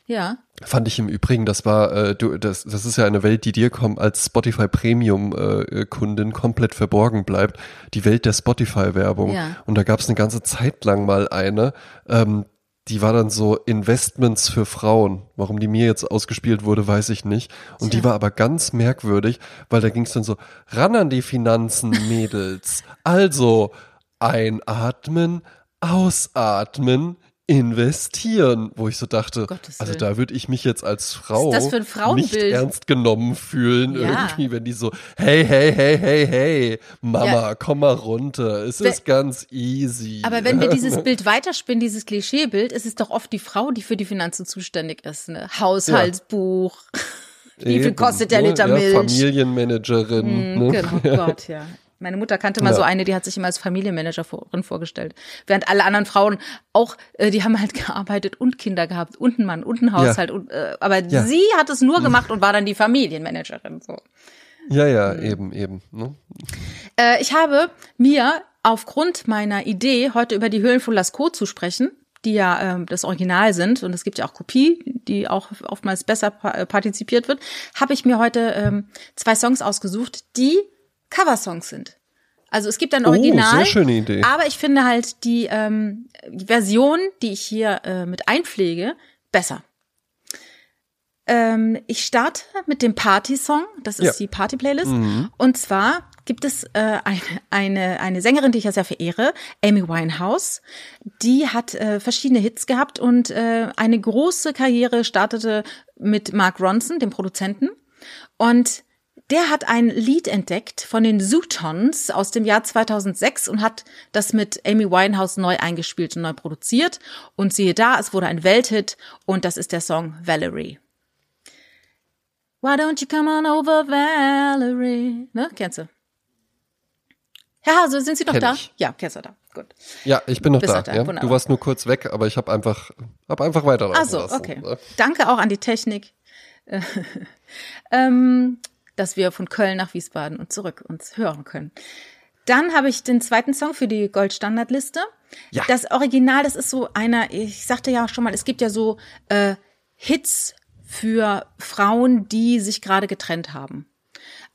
ja. Fand ich im Übrigen, das war, äh, du, das, das ist ja eine Welt, die dir kommt als Spotify Premium äh, Kundin komplett verborgen bleibt. Die Welt der Spotify Werbung. Ja. Und da gab es eine ganze Zeit lang mal eine, ähm, die war dann so Investments für Frauen. Warum die mir jetzt ausgespielt wurde, weiß ich nicht. Und Tja. die war aber ganz merkwürdig, weil da ging es dann so, ran an die Finanzen, Mädels. also einatmen, ausatmen, investieren. Wo ich so dachte, Gottes also Willen. da würde ich mich jetzt als Frau nicht ernst genommen fühlen, Ja. irgendwie, wenn die so, hey, hey, hey, hey, hey, Mama, Ja. komm mal runter. Es Wenn- ist ganz easy. Aber wenn wir dieses Bild weiterspinnen, dieses Klischeebild, ist es doch oft die Frau, die für die Finanzen zuständig ist. Ne? Haushaltsbuch. Wie viel kostet der ne? Liter ja, Milch? Familienmanagerin. Mm, ne? Genau, Gott, ja. Meine Mutter kannte mal Ja. so eine, die hat sich immer als Familienmanagerin vorgestellt. Während alle anderen Frauen auch, äh, die haben halt gearbeitet und Kinder gehabt und einen Mann und einen Haushalt. Und, äh, aber Ja. sie hat es nur gemacht und war dann die Familienmanagerin. So. Ja, ja, eben, eben. Ne? Äh, ich habe mir aufgrund meiner Idee, heute über die Höhlen von Lascaux zu sprechen, die ja ähm, das Original sind und es gibt ja auch Kopie, die auch oftmals besser pa äh, partizipiert wird, habe ich mir heute ähm, zwei Songs ausgesucht, die Coversongs sind. Also es gibt ein Oh, Original, sehr schöne Idee. aber ich finde halt die, ähm, die Version, die ich hier äh, mit einpflege, besser. Ähm, ich starte mit dem Party-Song. Das ist Ja. die Party-Playlist. Mhm. Und zwar gibt es äh, eine, eine, eine Sängerin, die ich ja sehr verehre, Amy Winehouse. Die hat äh, verschiedene Hits gehabt und äh, eine große Karriere startete mit Mark Ronson, dem Produzenten. Und der hat ein Lied entdeckt von den Zootons aus dem Jahr 2006 und hat das mit Amy Winehouse neu eingespielt und neu produziert. Und siehe da, es wurde ein Welthit und das ist der Song Valerie. Why don't you come on over, Valerie? Ne, kennst du? Ja, also sind Sie noch Kenn da? ich. Ja, kennst du da. Gut. Ja, ich bin noch da. da, ja? Du warst nur kurz weg, aber ich habe einfach, hab einfach weiterlaufen Also, lassen. okay. Danke auch an die Technik, ähm, dass wir von Köln nach Wiesbaden und zurück uns hören können. Dann habe ich den zweiten Song für die Goldstandardliste. Ja. Das Original, das ist so einer, ich sagte ja schon mal, es gibt ja so äh, Hits für Frauen, die sich gerade getrennt haben.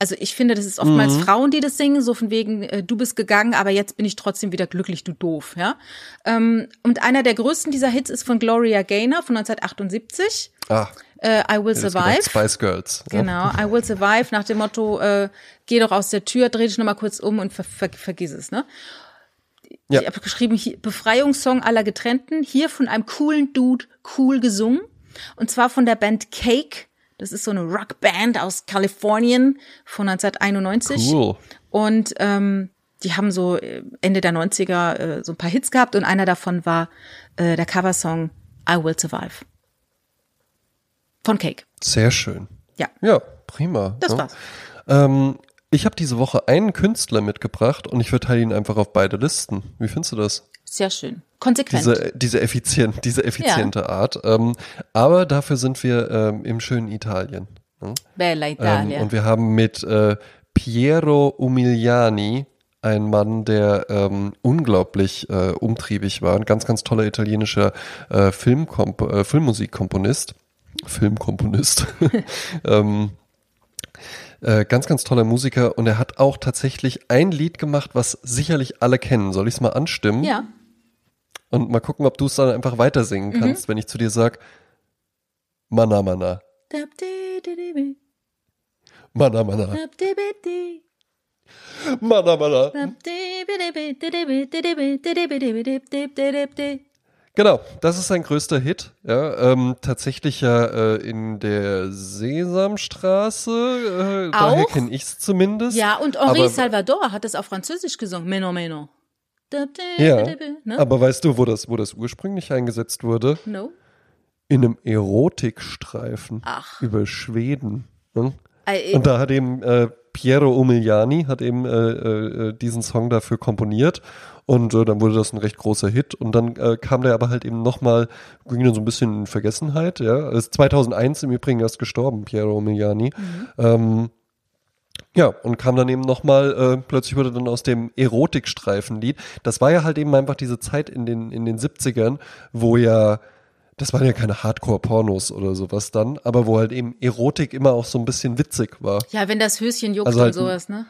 Also ich finde, das ist oftmals Mhm. Frauen, die das singen, so von wegen, äh, du bist gegangen, aber jetzt bin ich trotzdem wieder glücklich, du doof, ja. Ähm, und einer der größten dieser Hits ist von Gloria Gaynor von 1978, Ah, äh, I Will Survive. Spice Girls. Ja. Genau, I Will Survive, nach dem Motto, äh, geh doch aus der Tür, dreh dich nochmal kurz um und ver ver vergiss es, ne? Ja. Ich habe geschrieben, Befreiungssong aller Getrennten, hier von einem coolen Dude, cool gesungen. Und zwar von der Band Cake. Das ist so eine Rockband aus Kalifornien von 1991. Cool. Und ähm, die haben so äh, Ende der 90er äh, so ein paar Hits gehabt und einer davon war äh, der Coversong I Will Survive. Von Cake. Sehr schön. Ja, Ja, prima. das ne? war's. Ähm, ich habe diese Woche einen Künstler mitgebracht und ich verteile ihn einfach auf beide Listen. Wie findest du das? Sehr schön. Konsequent. Diese, diese, effizient, diese effiziente Art. Ähm, aber dafür sind wir ähm, im schönen Italien. Ne? Bella Ähm, Italia. und wir haben mit äh, Piero Umiliani einen Mann, der ähm, unglaublich äh, umtriebig war, ein ganz, ganz toller italienischer äh, Filmkomp äh, Filmmusikkomponist. Filmkomponist. ähm, äh, ganz, ganz toller Musiker und er hat auch tatsächlich ein Lied gemacht, was sicherlich alle kennen. Soll ich es mal anstimmen? ja. Und mal gucken, ob du es dann einfach weiter singen Mhm. kannst, wenn ich zu dir sag, Mana Mana. Mana Mana. Mana Mana. Genau, das ist sein größter Hit. Ja, ähm, tatsächlich ja äh, in der Sesamstraße. Äh, daher kenne ich es zumindest. Ja, und Henri Aber- Salvador hat es auf Französisch gesungen. Meno, meno. Ja, Ne? aber weißt du, wo das, wo das ursprünglich eingesetzt wurde? No? In einem Erotikstreifen Ach. über Schweden. Ne? Äh, Und da hat eben äh, Piero Umiliani hat eben äh, äh, diesen Song dafür komponiert und äh, dann wurde das ein recht großer Hit und dann äh, kam der aber halt eben nochmal, ging dann so ein bisschen in Vergessenheit, ja. Ist 2001 im Übrigen erst gestorben, Piero Umiliani. Ähm, ja, und kam dann eben nochmal, äh, plötzlich wurde dann aus dem Erotikstreifenlied, das war ja halt eben einfach diese Zeit in den, in den 70ern, wo ja, das waren ja keine Hardcore-Pornos oder sowas dann, aber wo halt eben Erotik immer auch so ein bisschen witzig war. ja, wenn das Höschen juckt Also halt und sowas, ne?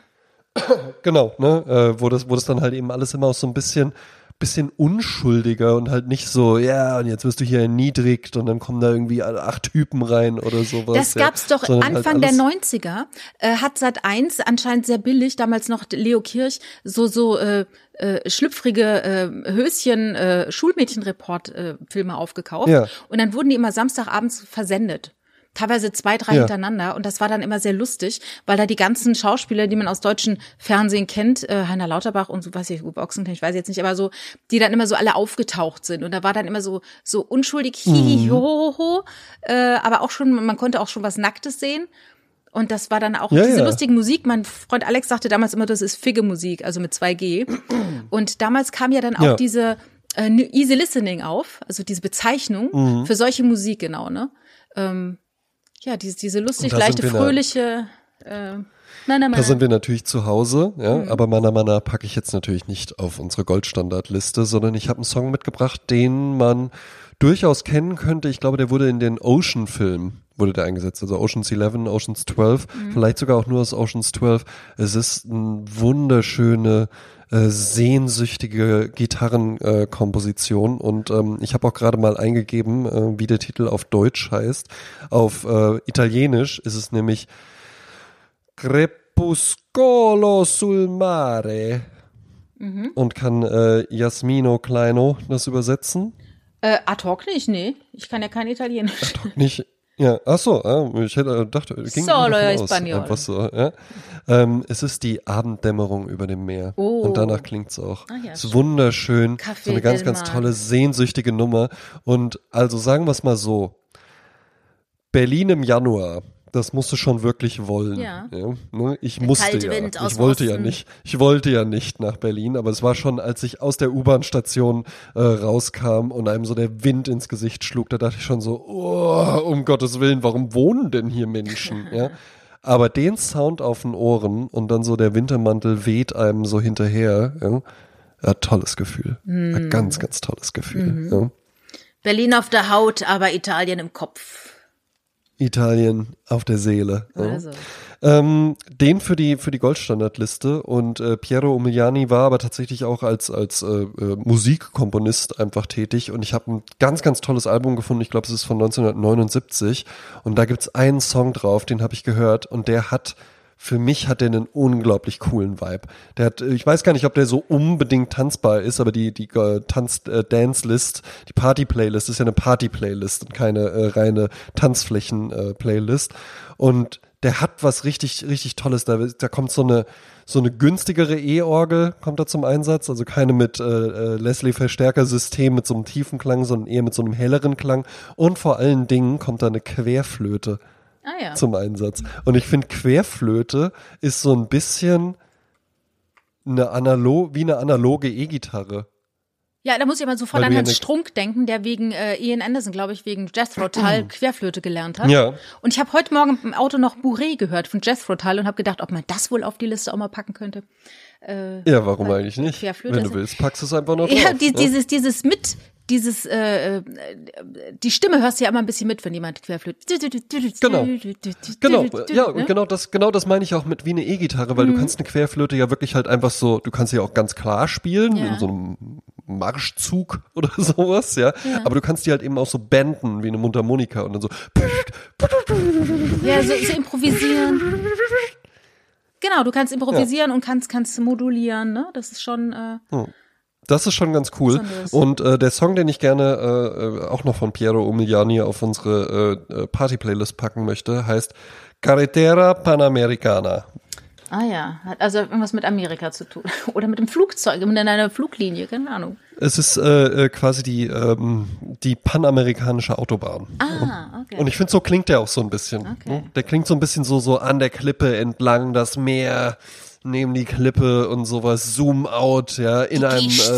Genau, ne, äh, wo das, wo das dann halt eben alles immer auch so ein bisschen, bisschen unschuldiger und halt nicht so, ja, und jetzt wirst du hier erniedrigt und dann kommen da irgendwie acht Typen rein oder sowas. Das ja. gab's doch Sondern halt Anfang der alles- 90er, äh, hat seit eins anscheinend sehr billig, damals noch Leo Kirch, so, so, äh, äh, schlüpfrige äh, Höschen, äh, Schulmädchenreport-Filme äh, Filme aufgekauft. Ja. Und dann wurden die immer Samstagabends versendet. Teilweise zwei, drei Ja. hintereinander. Und das war dann immer sehr lustig, weil da die ganzen Schauspieler, die man aus deutschen Fernsehen kennt, äh, Heiner Lauterbach und so, weiß ich, Uwe Ochsenknecht, ich weiß jetzt nicht, aber so, die dann immer so alle aufgetaucht sind. Und da war dann immer so, so unschuldig, hihi, Mhm. ho, ho, äh, aber auch schon, man konnte auch schon was Nacktes sehen. Und das war dann auch Ja, diese ja. lustige Musik. Mein Freund Alex sagte damals immer, das ist Figge-Musik, also mit 2G. Und damals kam ja dann auch Ja. diese äh, Easy Listening auf, also diese Bezeichnung Mhm. für solche Musik, genau, ne? Ähm, ja, diese, diese lustig, leichte, fröhliche, äh, na, na, na. Da sind wir natürlich zu Hause, ja, Mhm. aber Mana Mana packe ich jetzt natürlich nicht auf unsere Goldstandardliste, sondern ich habe einen Song mitgebracht, den man durchaus kennen könnte. Ich glaube, der wurde in den Ocean-Filmen wurde der eingesetzt, also Oceans 11, Oceans 12, Mhm. vielleicht sogar auch nur aus Oceans 12. Es ist eine wunderschöne, äh, sehnsüchtige Gitarrenkomposition äh, Komposition. und ähm, ich habe auch gerade mal eingegeben, äh, wie der Titel auf Deutsch heißt. Auf äh, Italienisch ist es nämlich Crepuscolo sul mare. Und kann äh, Jasmino Kleino das übersetzen? Ad hoc nicht, nee. Ich kann ja kein Italienisch. Nicht. Ja, ach so, ah, ich hätte äh, dachte, ging Solo davon aus, Español. einfach so, ja. Ähm, es ist die Abenddämmerung über dem Meer. Oh. Und danach klingt's auch. Ah ja, es ist wunderschön, Café so eine ganz, ganz tolle, sehnsüchtige Nummer. Und also sagen wir es mal so, Berlin im Januar, das musst du schon wirklich wollen. Ja. ne? Ich musste kalte ja. Ich wollte ja Osten. nicht. Ich wollte ja nicht nach Berlin, aber es war schon, als ich aus der U-Bahn-Station äh, rauskam und einem so der Wind ins Gesicht schlug, da dachte ich schon so, oh, um Gottes Willen, warum wohnen denn hier Menschen? ja. Aber den Sound auf den Ohren und dann so der Wintermantel weht einem so hinterher, ja, ja tolles Gefühl. Mhm. Ein ganz, ganz tolles Gefühl. Ja. Berlin auf der Haut, aber Italien im Kopf. Italien auf der Seele. Ja. Also. Ähm, den für die für die Goldstandardliste und äh, Piero Umiliani war aber tatsächlich auch als als äh, äh, Musikkomponist einfach tätig und ich habe ein ganz ganz tolles Album gefunden. Ich glaube, es ist von 1979 und da gibt's einen Song drauf, den habe ich gehört und der hat für mich hat der einen unglaublich coolen Vibe. Der hat, äh, ich weiß gar nicht, ob der so unbedingt tanzbar ist, aber die die äh, Tanz äh, die Party Playlist ist ja eine Party Playlist und keine äh, reine Tanzflächen äh, Playlist und der hat was richtig richtig tolles. Da, da kommt so eine so eine günstigere E-Orgel kommt da zum Einsatz, also keine mit äh, äh, Leslie Verstärkersystem mit so einem tiefen Klang, sondern eher mit so einem helleren Klang und vor allen Dingen kommt da eine Querflöte Ah ja. zum Einsatz. Und ich finde, Querflöte ist so ein bisschen eine analo wie eine analoge E-Gitarre. Ja, da muss ich mal sofort an Hans Strunk denken, der wegen äh, Ian Anderson, glaube ich, wegen Jethro Tull Querflöte gelernt hat. Ja. Und ich habe heute Morgen im Auto noch Bourré gehört von Jethro Tull und habe gedacht, ob man das wohl auf die Liste auch mal packen könnte. Ja, warum eigentlich nicht? Wenn du willst, packst du es einfach noch drauf. Ja, die, ne? dieses, dieses mit, dieses, äh, äh, die Stimme hörst du ja immer ein bisschen mit, wenn jemand querflötet. Genau. Genau, ja, und Ne? genau das, genau das meine ich auch mit wie eine E-Gitarre, weil Mhm. du kannst eine Querflöte ja wirklich halt einfach so, du kannst sie auch ganz klar spielen, Ja. in so einem Marschzug oder sowas, ja. Aber du kannst die halt eben auch so benden wie eine Mundharmonika und dann so. Ja, so, so improvisieren. Genau, du kannst improvisieren und kannst, kannst modulieren, ne? Das ist schon, äh, Das ist schon ganz cool. Und äh, der Song, den ich gerne äh, äh, auch noch von Piero Umiliani auf unsere äh, äh, Party-Playlist packen möchte, heißt Carretera Panamericana. Ah ja, hat also irgendwas mit Amerika zu tun. Oder mit dem Flugzeug, mit einer Fluglinie, keine Ahnung. Es ist äh, äh, quasi die, ähm, die panamerikanische Autobahn. Ah, okay. Und ich finde, so klingt der auch so ein bisschen. Okay. ne? Der klingt so ein bisschen so, so an der Klippe entlang, das Meer, neben die Klippe und sowas, Zoom out, ja, in einem Gischt.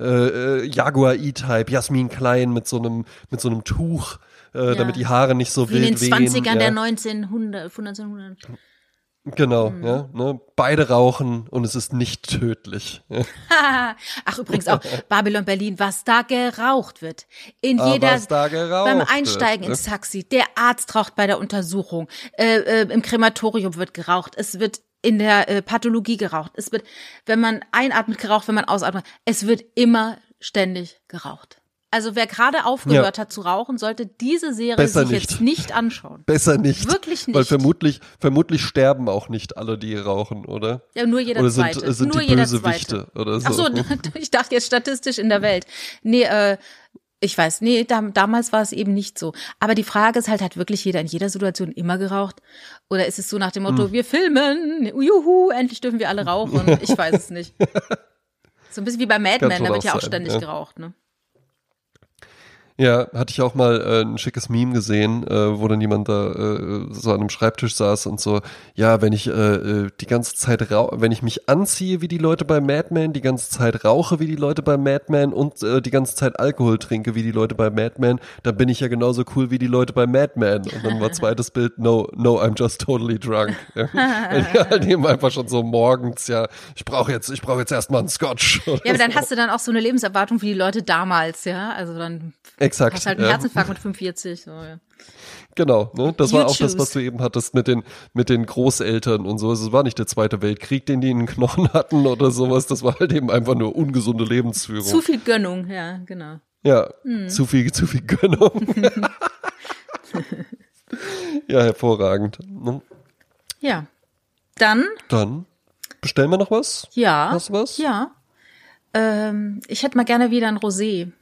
äh, äh, Jaguar E-Type, Jasmin Klein mit so einem, mit so einem Tuch, äh, damit die Haare nicht so Wie in wild den wehen. 20ern ja. der 1900, von 1900. Genau, Mhm. ja, ne? Beide rauchen und es ist nicht tödlich. Ach, übrigens auch Babylon Berlin, was da geraucht wird. In Ah, jeder, beim wird, Einsteigen ne? ins Taxi, der Arzt raucht bei der Untersuchung, äh, äh, im Krematorium wird geraucht, es wird in der äh, Pathologie geraucht, es wird, wenn man einatmet, geraucht, wenn man ausatmet, es wird immer ständig geraucht. Also wer gerade aufgehört Ja. hat zu rauchen, sollte diese Serie Besser sich nicht. jetzt nicht anschauen. Besser nicht. Wirklich Weil nicht. vermutlich, vermutlich sterben auch nicht alle, die rauchen, oder? Ja, nur jeder Oder sind, zweite. sind nur die Bösewichte oder so? Ach so, ich dachte jetzt statistisch in der Welt. Nee, äh, ich weiß, nee, da, damals war es eben nicht so. Aber die Frage ist halt, hat wirklich jeder in jeder Situation immer geraucht? Oder ist es so nach dem Motto, Hm. wir filmen, juhu, endlich dürfen wir alle rauchen? Ich weiß es nicht. So ein bisschen wie bei Mad Men, da wird ja auch sein, ständig ja. geraucht, ne? Ja, hatte ich auch mal äh, ein schickes Meme gesehen, äh, wo dann jemand da äh, so an einem Schreibtisch saß und so, ja, wenn ich äh, äh, die ganze Zeit rau wenn ich mich anziehe wie die Leute bei Mad Men, die ganze Zeit rauche wie die Leute bei Mad Men und äh, die ganze Zeit Alkohol trinke wie die Leute bei Mad Men, dann bin ich ja genauso cool wie die Leute bei Mad Men. Und dann war zweites Bild, no, no, I'm just totally drunk. Ja, halt eben einfach schon so morgens, ja, ich brauche jetzt, ich brauche jetzt erstmal einen Scotch. Ja, aber dann so. hast du dann auch so eine Lebenserwartung wie die Leute damals, ja, also dann Exakt. Hast halt einen ja. Herzinfarkt mit 45. So, ja. Genau, ne? Das you war auch choose. das, was du eben hattest mit den, mit den Großeltern und so. Es war nicht der Zweite Weltkrieg, den die in den Knochen hatten oder sowas. Das war halt eben einfach nur ungesunde Lebensführung. Zu viel Gönnung, ja, genau. Ja, hm. zu viel, zu viel Gönnung. ja, hervorragend. Ne? Ja. Dann? Dann bestellen wir noch was? Ja. Hast du was? Ja. Ähm, ich hätte mal gerne wieder ein Rosé.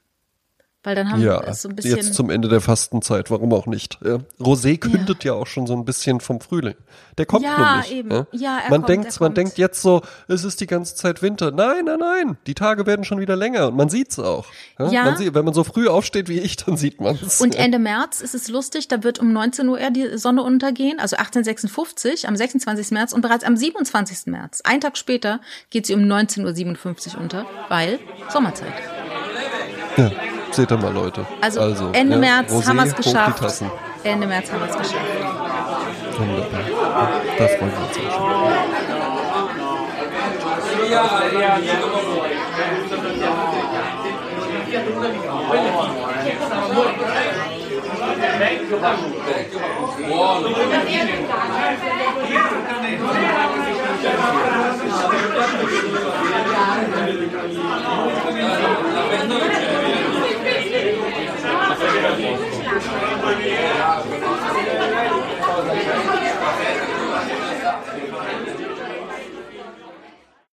Weil dann haben ja, wir so ein bisschen. Jetzt zum Ende der Fastenzeit, warum auch nicht? Ja. Rosé kündet ja. ja. auch schon so ein bisschen vom Frühling. Der kommt ja, nämlich. Eben. Ja, ja er man kommt, denkt, er man kommt. denkt jetzt so, es ist die ganze Zeit Winter. Nein, nein, nein. Die Tage werden schon wieder länger und man sieht's auch. Ja. Man sieht, wenn man so früh aufsteht wie ich, dann sieht man's. Und Ende März ist es lustig, da wird um 19 Uhr die Sonne untergehen, also 1856 am 26. März und bereits am 27. März, einen Tag später, geht sie um 19.57 Uhr unter, weil Sommerzeit. Ja. Seht ihr mal, Leute. Also, also Ende ja, März Rosé, haben wir es geschafft. Ende März haben wir es geschafft. Wunderbar. Da freuen wir uns auch schon. Ja. Yeah.